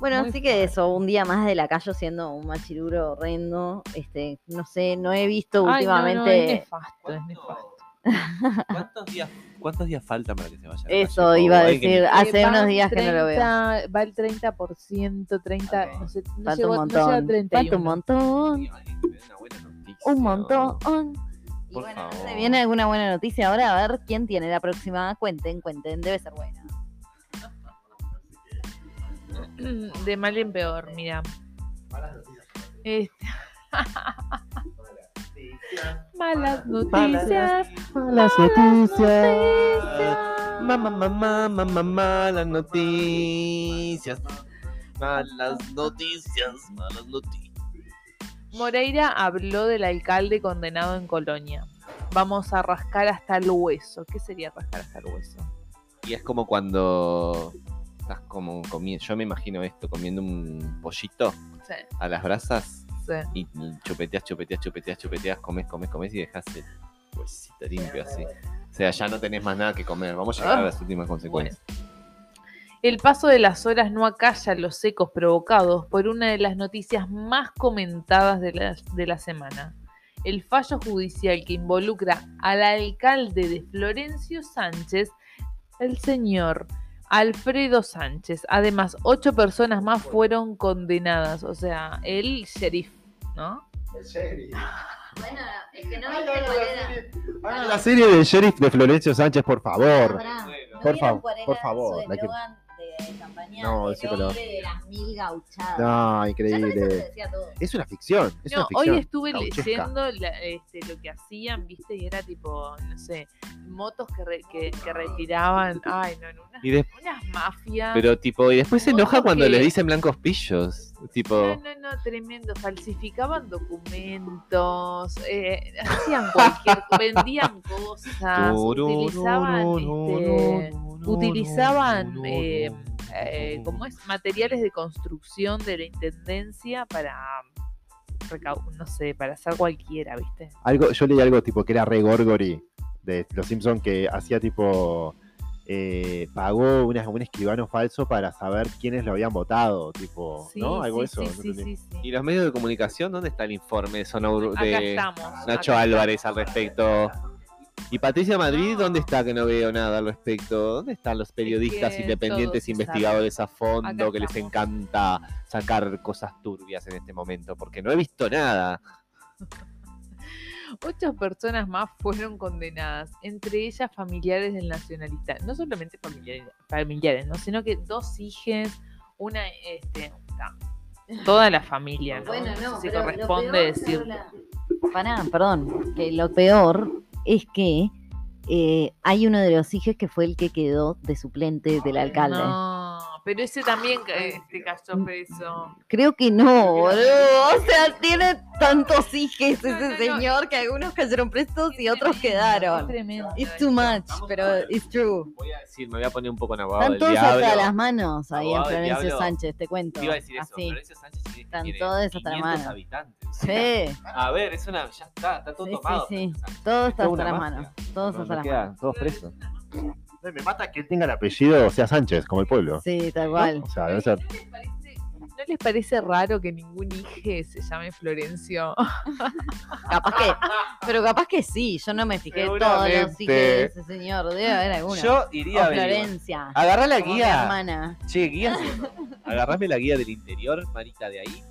[SPEAKER 2] Bueno,
[SPEAKER 4] Muy
[SPEAKER 2] así que eso, un día más de la calle siendo un machiruro horrendo, este, no sé, no he visto
[SPEAKER 4] Ay, no, no,
[SPEAKER 2] últimamente
[SPEAKER 4] es nefasto, es nefasto.
[SPEAKER 1] ¿Cuántos días, ¿Cuántos días faltan para que se vaya? la
[SPEAKER 2] eso,
[SPEAKER 1] calle?
[SPEAKER 2] iba a decir, hace
[SPEAKER 4] Eh,
[SPEAKER 2] unos
[SPEAKER 4] van
[SPEAKER 2] días que no lo veo.
[SPEAKER 4] 30, Va el 30%, 30, no sé, no
[SPEAKER 2] Falta
[SPEAKER 4] llegó,
[SPEAKER 2] un
[SPEAKER 4] no
[SPEAKER 2] montón,
[SPEAKER 4] 31.
[SPEAKER 2] falta un montón, un montón. Y
[SPEAKER 1] Por
[SPEAKER 2] bueno, ¿no
[SPEAKER 1] favor.
[SPEAKER 2] se viene alguna buena noticia ahora? A ver quién tiene la próxima. Cuenten, cuenten, debe ser buena.
[SPEAKER 4] De mal en peor, mira. Este- Malas noticias.
[SPEAKER 3] Malas
[SPEAKER 4] noticias.
[SPEAKER 1] Mamá, mamá, mamá, malas noticias. Malas noticias, malas noticias.
[SPEAKER 4] Moreira habló del alcalde condenado en Colonia. Vamos a rascar hasta el hueso. ¿Qué sería rascar hasta el hueso?
[SPEAKER 1] Y es como cuando estás como comiendo, yo me imagino esto, comiendo un pollito
[SPEAKER 4] Sí,
[SPEAKER 1] a las brasas
[SPEAKER 4] sí.
[SPEAKER 1] y chupeteas, chupeteas, chupeteas, chupeteas, comes, comes, comes y dejas el huesito limpio así. O sea, ya no tenés más nada que comer. Vamos a llegar a las últimas consecuencias.
[SPEAKER 4] El paso de las horas no acalla los ecos provocados por una de las noticias más comentadas de la, de la semana. El fallo judicial que involucra al alcalde de Florencio Sánchez, el señor Alfredo Sánchez. Además, ocho personas más fueron condenadas. O sea, el sheriff, ¿no?
[SPEAKER 2] Bueno, el que no
[SPEAKER 3] hagan la serie- hagan la serie del sheriff de Florencio Sánchez, por favor.
[SPEAKER 2] Pará, ¿no
[SPEAKER 3] Por favor, por favor,
[SPEAKER 2] de campaña
[SPEAKER 3] No, sí, pero-
[SPEAKER 2] hombre de las mil gauchadas.
[SPEAKER 3] No,
[SPEAKER 2] Ya con eso se
[SPEAKER 3] increíble.
[SPEAKER 2] decía todo.
[SPEAKER 3] Es una ficción. Es
[SPEAKER 4] No,
[SPEAKER 3] una ficción.
[SPEAKER 4] hoy estuve
[SPEAKER 3] gauchesca.
[SPEAKER 4] leyendo la- este, lo que hacían, viste, y era tipo, no sé, motos que, re- que, que retiraban, ay, no, unas,
[SPEAKER 1] Y de-
[SPEAKER 4] unas mafias.
[SPEAKER 1] Pero tipo, y después se enoja cuando
[SPEAKER 4] que-
[SPEAKER 1] le dicen blancos pillos. Tipo,
[SPEAKER 4] No, no, no, tremendo. Falsificaban documentos, eh, hacían cualquier, vendían cosas, utilizaban, este, utilizaban, eh, eh, ¿cómo es? Materiales de construcción de la intendencia para, no sé, para hacer cualquiera, ¿viste?
[SPEAKER 3] Algo, yo leí algo tipo que era re Gorgory de Los Simpsons que hacía tipo. Eh, pagó una- un escribano falso para saber quiénes lo habían votado, tipo,
[SPEAKER 4] Sí,
[SPEAKER 3] ¿no? Algo
[SPEAKER 4] sí,
[SPEAKER 3] de eso.
[SPEAKER 4] sí,
[SPEAKER 3] no
[SPEAKER 4] sí,
[SPEAKER 3] entendí.
[SPEAKER 4] sí, sí.
[SPEAKER 1] ¿Y los medios de comunicación? ¿Dónde está el informe de
[SPEAKER 4] Acá
[SPEAKER 1] de
[SPEAKER 4] estamos.
[SPEAKER 1] Nacho
[SPEAKER 4] acá
[SPEAKER 1] Álvarez al respecto? ¿Y Patricia Madrid dónde está que no veo nada al respecto? ¿Dónde están los periodistas
[SPEAKER 4] que
[SPEAKER 1] independientes investigadores a fondo
[SPEAKER 4] Acá
[SPEAKER 1] que les encanta sacar cosas turbias en este momento? Porque no he visto nada.
[SPEAKER 4] Ocho personas más fueron condenadas, entre ellas familiares del nacionalista. No solamente familiares, familiares ¿no? sino que dos hijas, una, este, toda la familia, ¿no?
[SPEAKER 2] Bueno,
[SPEAKER 4] No
[SPEAKER 2] no,
[SPEAKER 4] sé si corresponde decir.
[SPEAKER 2] Carola, Pará, perdón, que lo peor es que eh, hay uno de los hijos que fue el que quedó de suplente del alcalde.
[SPEAKER 4] No, pero ese también este, cayó preso.
[SPEAKER 2] Creo que no, boludo. O sea, tiene tantos hijos ese
[SPEAKER 4] No, no.
[SPEAKER 2] señor que algunos cayeron presos y otros quedaron.
[SPEAKER 4] es tremendo
[SPEAKER 2] It's too much, pero it's true.
[SPEAKER 1] Voy a decir, me voy a poner un poco en abogado
[SPEAKER 2] Están todos hasta las manos ahí en Florencio. Sánchez, te cuento.
[SPEAKER 1] Te Iba a decir eso,
[SPEAKER 2] Así.
[SPEAKER 1] Florencio Sánchez tiene,
[SPEAKER 2] Están
[SPEAKER 1] tiene
[SPEAKER 2] todos hasta las
[SPEAKER 1] 500
[SPEAKER 2] manos.
[SPEAKER 1] habitantes.
[SPEAKER 2] Sí,
[SPEAKER 1] A ver, es una, ya está, está todo
[SPEAKER 2] Sí, sí,
[SPEAKER 1] tomado.
[SPEAKER 2] sí.
[SPEAKER 1] Sánchez.
[SPEAKER 2] todo
[SPEAKER 1] Es
[SPEAKER 2] está hasta
[SPEAKER 1] una
[SPEAKER 2] las manos. Todos hasta las manos.
[SPEAKER 1] todos presos.
[SPEAKER 3] No, Me mata que él tenga el apellido, o sea, Sánchez, como el pueblo.
[SPEAKER 2] Sí, tal
[SPEAKER 3] ¿no?
[SPEAKER 2] cual.
[SPEAKER 3] O sea, debe ser.
[SPEAKER 4] ¿No les, parece, ¿No raro que ningún hijo se llame Florencio?
[SPEAKER 2] Capaz que, pero capaz que sí. Yo no me fijé todos los hijos de ese señor. Debe haber alguno.
[SPEAKER 1] Yo
[SPEAKER 2] o
[SPEAKER 1] iría a ver.
[SPEAKER 2] Florencia.
[SPEAKER 1] Agarrá la
[SPEAKER 2] como mi
[SPEAKER 1] guía.
[SPEAKER 2] hermana.
[SPEAKER 1] Che, guía. Agarrame la guía del interior, Marita, de ahí.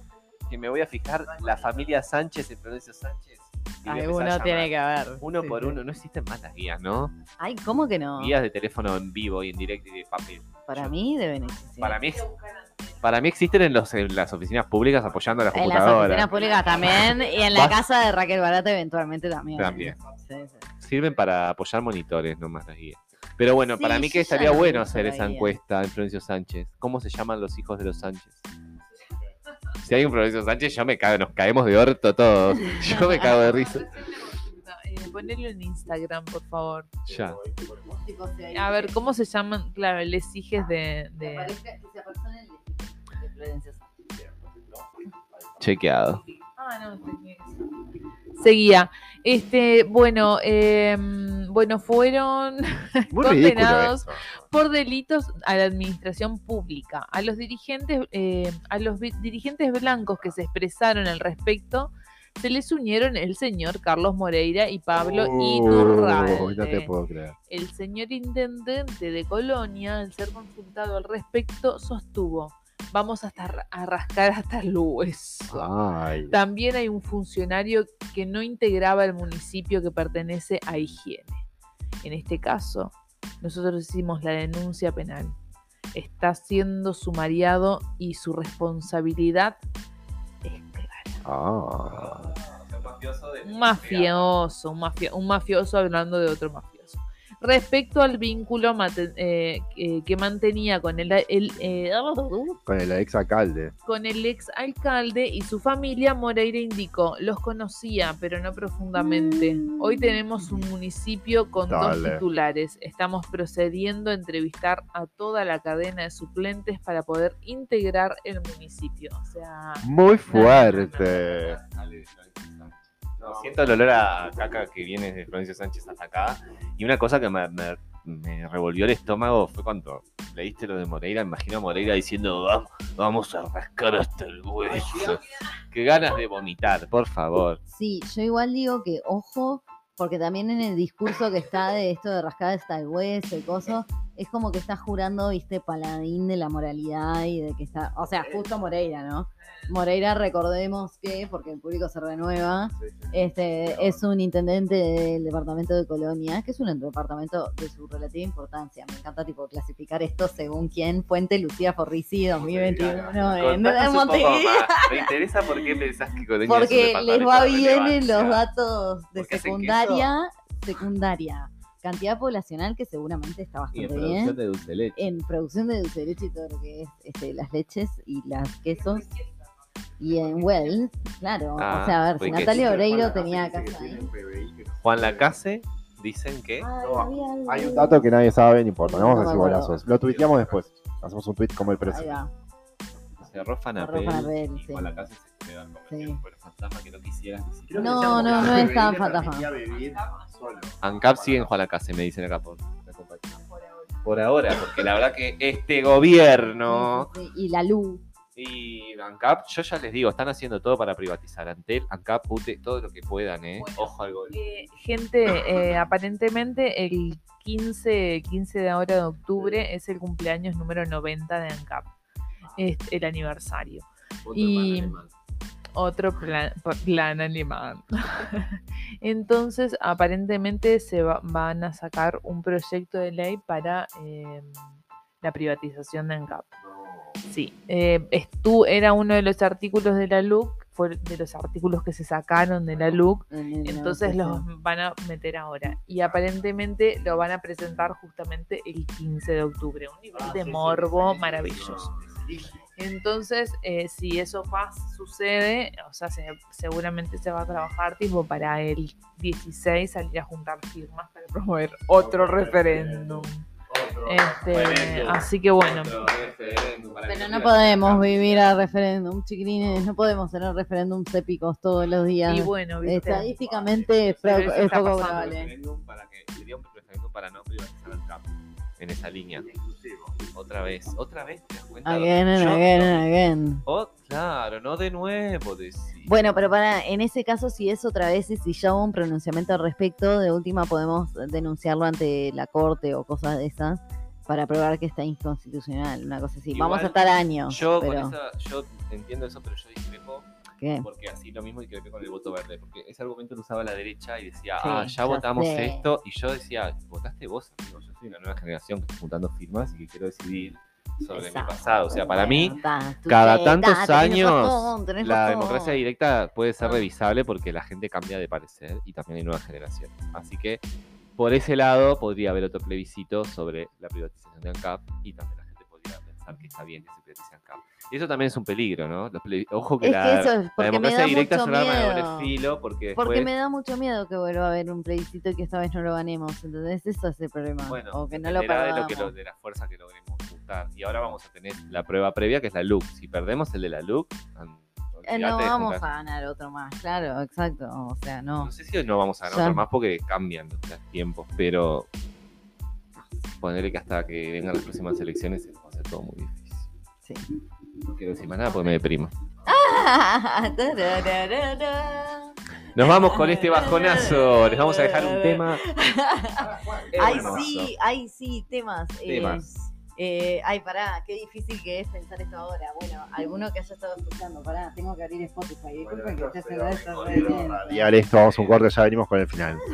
[SPEAKER 1] Que me voy a fijar la familia Sánchez en Florencio Sánchez.
[SPEAKER 2] Alguno tiene que haber.
[SPEAKER 1] Uno
[SPEAKER 2] Sí,
[SPEAKER 1] por
[SPEAKER 2] sí.
[SPEAKER 1] uno. No existen más las guías, ¿no?
[SPEAKER 2] Ay, ¿cómo que no?
[SPEAKER 1] Guías de teléfono en vivo y en directo y de papel.
[SPEAKER 2] Para mí deben existir.
[SPEAKER 1] Para mí, para mí existen en, los, en las oficinas públicas apoyando a las
[SPEAKER 2] En las
[SPEAKER 1] computadoras.
[SPEAKER 2] oficinas públicas también. Y en la
[SPEAKER 1] Vas-
[SPEAKER 2] casa de Raquel Barata eventualmente también.
[SPEAKER 1] También.
[SPEAKER 2] Sí.
[SPEAKER 1] Sirven para apoyar monitores, no más las guías. Pero bueno,
[SPEAKER 2] Sí,
[SPEAKER 1] para mí que estaría
[SPEAKER 2] no
[SPEAKER 1] bueno hacer esa encuesta en Florencio Sánchez. ¿Cómo se llaman los hijos de los Sánchez? Si hay un Florencio Sánchez, yo me cago, nos caemos de orto todos. Yo me cago de risa.
[SPEAKER 4] Eh, ponelo en Instagram, por favor.
[SPEAKER 1] Ya.
[SPEAKER 4] A ver, ¿cómo se llaman? Claro, de... de...
[SPEAKER 2] el de- de Florencia Sánchez.
[SPEAKER 1] Chequeado.
[SPEAKER 4] Ah, no. Seguía. Este, bueno, em, bueno, fueron
[SPEAKER 3] Muy
[SPEAKER 4] Condenados. por delitos a la administración pública. A los dirigentes, eh, a los dirigentes blancos que se expresaron al respecto, se les unieron el señor Carlos Moreira y Pablo
[SPEAKER 3] Uy,
[SPEAKER 4] Iturralde.
[SPEAKER 3] No te puedo creer.
[SPEAKER 4] El señor intendente de Colonia, al ser consultado al respecto, sostuvo, vamos hasta a rascar hasta el hueso.
[SPEAKER 3] Ay.
[SPEAKER 4] También hay un funcionario que no integraba el municipio que pertenece a higiene. En este caso, nosotros hicimos la denuncia penal. Está siendo sumariado y su responsabilidad es clara.
[SPEAKER 3] Ah.
[SPEAKER 4] Un mafioso, un, mafio- un mafioso hablando de otro mafioso. Respecto al vínculo mate- eh, que- que mantenía con el, el, eh,
[SPEAKER 3] Con el ex alcalde.
[SPEAKER 4] con el ex alcalde y su familia, Moreira indicó, los conocía, pero no profundamente. Hoy tenemos un municipio con dos titulares. Estamos procediendo a entrevistar a toda la cadena de suplentes para poder integrar el municipio. O sea,
[SPEAKER 3] Muy fuerte.
[SPEAKER 1] No, siento el olor a caca que viene de Florencio Sánchez hasta acá. Y una cosa que me, me- me revolvió el estómago fue cuando leíste lo de Moreira. Imagino a Moreira diciendo: "Vamos, vamos a rascar hasta el hueso. Qué ganas de vomitar, por favor.
[SPEAKER 2] Sí, yo igual digo que ojo, porque también en el discurso que está de esto de rascar hasta el hueso y cosas, es como que está jurando, viste, paladín de la moralidad y de que está, o sea, justo Moreira, ¿no? Moreira, recordemos que, porque el público se renueva, este es un intendente del departamento de Colonia, que es un departamento de su relativa importancia. Me encanta tipo clasificar esto según quién. Fuente Lucía Forrisi 2021 en,
[SPEAKER 1] Contanos
[SPEAKER 2] en Montevideo.
[SPEAKER 1] Me interesa por qué pensás que Colonia es un
[SPEAKER 2] Porque les va bien en los datos de
[SPEAKER 1] ¿Por qué hacen
[SPEAKER 2] secundaria, secundaria, cantidad poblacional que seguramente está
[SPEAKER 1] Y en
[SPEAKER 2] bastante
[SPEAKER 1] producción
[SPEAKER 2] bien.
[SPEAKER 1] de dulce leche.
[SPEAKER 2] En producción de dulce de leche y todo lo que es este, las leches y las quesos. Y en Well, claro.
[SPEAKER 1] Ah,
[SPEAKER 2] o sea, a ver, si. Natalia Oreiro tenía casa ahí.
[SPEAKER 1] Juan Lacase dicen que
[SPEAKER 2] Ay,
[SPEAKER 3] No,
[SPEAKER 2] había algo
[SPEAKER 3] Hay un dato que nadie sabe, no importa. No vamos a decir golazos. Lo tuiteamos después. Hacemos un tweet como el
[SPEAKER 2] Ahí
[SPEAKER 3] precio.
[SPEAKER 2] va.
[SPEAKER 1] cerró Fanapel
[SPEAKER 2] Cerró Fanapel, sí.
[SPEAKER 1] Juan Lacase se por el fantasma que no quisieras ni siquiera.
[SPEAKER 3] Creo que
[SPEAKER 2] No, no, no es tan fantasma.
[SPEAKER 1] ANCAP sigue en Juan Lacase, me dicen acá por la compañía. Por ahora, porque la verdad que este gobierno
[SPEAKER 2] Sí, sí, sí. Y la luz.
[SPEAKER 1] y ANCAP, yo ya les digo, están haciendo todo para privatizar. Antel, ANCAP, Pute, todo lo que puedan, ¿eh?
[SPEAKER 4] Bueno,
[SPEAKER 1] Ojo al gol.
[SPEAKER 4] Eh, gente, eh, aparentemente el 15, 15 de ahora de octubre es el cumpleaños número 90 de ANCAP. Es el aniversario. y- Otro plan, plan alemán. Entonces, aparentemente se va- van a sacar un proyecto de ley para eh, la privatización de ANCAP. Sí, eh, estu- era uno de los artículos de la LUC, fue de los artículos que se sacaron de la LUC, entonces los van a meter ahora. Y aparentemente lo van a presentar justamente el 15 de octubre. Un nivel de morbo maravilloso. Entonces, eh, si eso pasa, sucede, o sea, se- seguramente se va a trabajar tipo para el 16 salir a juntar firmas para promover otro referéndum. Este, así que bueno,
[SPEAKER 2] Pero no podemos vivir a referéndum, chiquilines. No podemos tener referéndums épicos todos los días.
[SPEAKER 4] y bueno, ¿viste?
[SPEAKER 2] Estadísticamente es, poco probable.
[SPEAKER 1] referéndum para que sería un referéndum para no privatizar ANCAP en esa línea. Otra vez, otra vez, ¿te das cuenta?
[SPEAKER 2] Again and
[SPEAKER 1] Yo-
[SPEAKER 2] again and again.
[SPEAKER 1] Oh, claro, no de nuevo.
[SPEAKER 2] Bueno, pero para, en ese caso, si es otra vez y si ya hubo un pronunciamiento al respecto, de última podemos denunciarlo ante la corte o cosas de esas para probar que está inconstitucional, una cosa así. Vamos a estar años.
[SPEAKER 1] Yo,
[SPEAKER 2] pero,
[SPEAKER 1] con esa, yo entiendo eso, pero yo discrepo
[SPEAKER 2] ¿qué?
[SPEAKER 1] porque así lo mismo discrepé con el voto verde, porque ese argumento lo usaba la derecha y decía,
[SPEAKER 2] Sí,
[SPEAKER 1] ah, ya
[SPEAKER 2] ya
[SPEAKER 1] votamos
[SPEAKER 2] sé.
[SPEAKER 1] esto, y yo decía, votaste vos, amigo, yo soy una nueva generación que está juntando firmas y que quiero decidir sobre mi
[SPEAKER 2] Exacto.
[SPEAKER 1] pasado. O sea, para mí,
[SPEAKER 2] ta,
[SPEAKER 1] cada tantos
[SPEAKER 2] ta,
[SPEAKER 1] años,
[SPEAKER 2] razón,
[SPEAKER 1] la
[SPEAKER 2] razón.
[SPEAKER 1] democracia directa puede ser
[SPEAKER 2] Ah.
[SPEAKER 1] revisable porque la gente cambia de parecer y también hay nuevas generaciones. Así que por ese lado podría haber otro plebiscito sobre la privatización de ANCAP y también la gente podría pensar que está bien que se privatice ANCAP. Y eso también es un peligro, ¿no? Los Ojo que
[SPEAKER 2] Es
[SPEAKER 1] la,
[SPEAKER 2] que eso es
[SPEAKER 1] la democracia
[SPEAKER 2] da
[SPEAKER 1] directa es un arma de doble filo porque
[SPEAKER 2] Porque me da mucho miedo que vuelva a haber un plebiscito y que esta vez no lo ganemos. Entonces, eso es el problema.
[SPEAKER 1] bueno,
[SPEAKER 2] o que no lo
[SPEAKER 1] dependerá de,
[SPEAKER 2] perdamos.
[SPEAKER 1] lo que lo- de la fuerza que logremos juntar. Y ahora vamos a tener la prueba previa que es la LUC. Si perdemos el de la LUC,
[SPEAKER 2] Eh, no vamos a ganar otro más, claro, exacto. O sea, no.
[SPEAKER 1] No sé si no vamos a ganar otro más porque cambian los los tiempos, pero ponerle que hasta que vengan las próximas elecciones va a ser todo muy difícil.
[SPEAKER 2] Sí.
[SPEAKER 1] No quiero decir más nada porque me deprimo. Nos vamos con este bajonazo. Les vamos a dejar un tema.
[SPEAKER 2] Ay, sí, ay, sí, temas. eh,
[SPEAKER 1] Temas.
[SPEAKER 2] eh, ay, pará, qué difícil que es pensar esto ahora. Bueno, alguno que haya estado escuchando, pará, tengo que abrir Spotify. Disculpen que esté haciendo esto.
[SPEAKER 3] Y ahora esto, vamos a un corte, ya venimos con el final.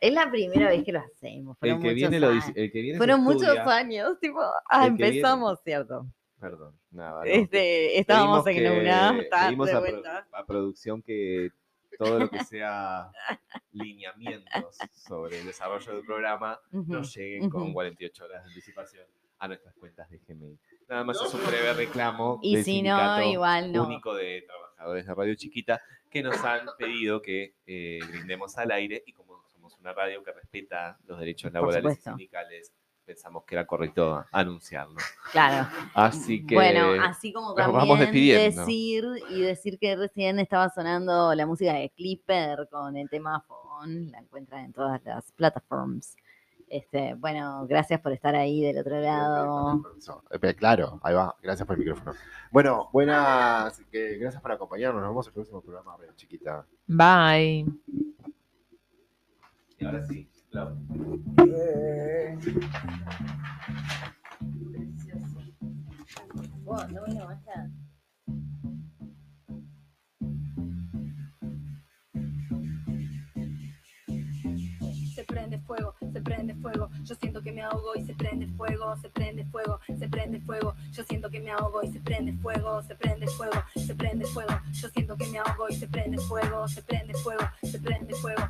[SPEAKER 2] Es la primera vez que lo hacemos.
[SPEAKER 1] El
[SPEAKER 2] Fueron
[SPEAKER 1] que
[SPEAKER 2] muchos
[SPEAKER 1] viene lo
[SPEAKER 2] años.
[SPEAKER 1] dice- el que viene
[SPEAKER 2] Fueron muchos
[SPEAKER 1] estudia.
[SPEAKER 2] años, tipo, ah,
[SPEAKER 1] El que viene-
[SPEAKER 2] empezamos, ¿cierto?
[SPEAKER 1] Perdón, nada. no.
[SPEAKER 2] Este, estábamos en
[SPEAKER 1] Pedimos
[SPEAKER 2] una,
[SPEAKER 1] que-
[SPEAKER 2] está
[SPEAKER 1] pedimos
[SPEAKER 2] de
[SPEAKER 1] a, pro-
[SPEAKER 2] vuelta.
[SPEAKER 1] a producción que todo lo que sea lineamientos sobre el desarrollo del programa
[SPEAKER 2] Ujú,
[SPEAKER 1] no lleguen con
[SPEAKER 2] ujú.
[SPEAKER 1] 48 horas de anticipación a nuestras cuentas de Gmail. Nada más es un breve reclamo
[SPEAKER 2] Y
[SPEAKER 1] del
[SPEAKER 2] si no,
[SPEAKER 1] sindicato
[SPEAKER 2] igual no.
[SPEAKER 1] único de trabajadores de Radio Chiquita que nos han pedido que eh, brindemos al aire y como somos una radio que respeta los derechos laborales y sindicales, pensamos que era correcto anunciarlo.
[SPEAKER 2] Claro.
[SPEAKER 1] Así que
[SPEAKER 2] Bueno, así como también
[SPEAKER 1] vamos despidiendo.
[SPEAKER 2] decir y decir que recién estaba sonando la música de Clipper con el tema Fogón, la encuentran en todas las plataformas. Este, bueno, gracias por estar ahí del otro lado.
[SPEAKER 3] Eso. Eh, Claro, ahí va. Gracias por el micrófono. Bueno, buenas. que gracias por acompañarnos. Nos vemos en el próximo programa, Ren, chiquita.
[SPEAKER 4] Bye.
[SPEAKER 1] Y ahora sí. Lau.
[SPEAKER 2] Vos, no, bueno, basta.
[SPEAKER 6] Se prende fuego. Yo siento que me ahogo y se prende fuego, se prende fuego, se prende fuego. Yo siento que me ahogo y se prende fuego, se prende fuego, se prende fuego. Yo siento que me ahogo y se prende fuego, se prende fuego, se prende fuego.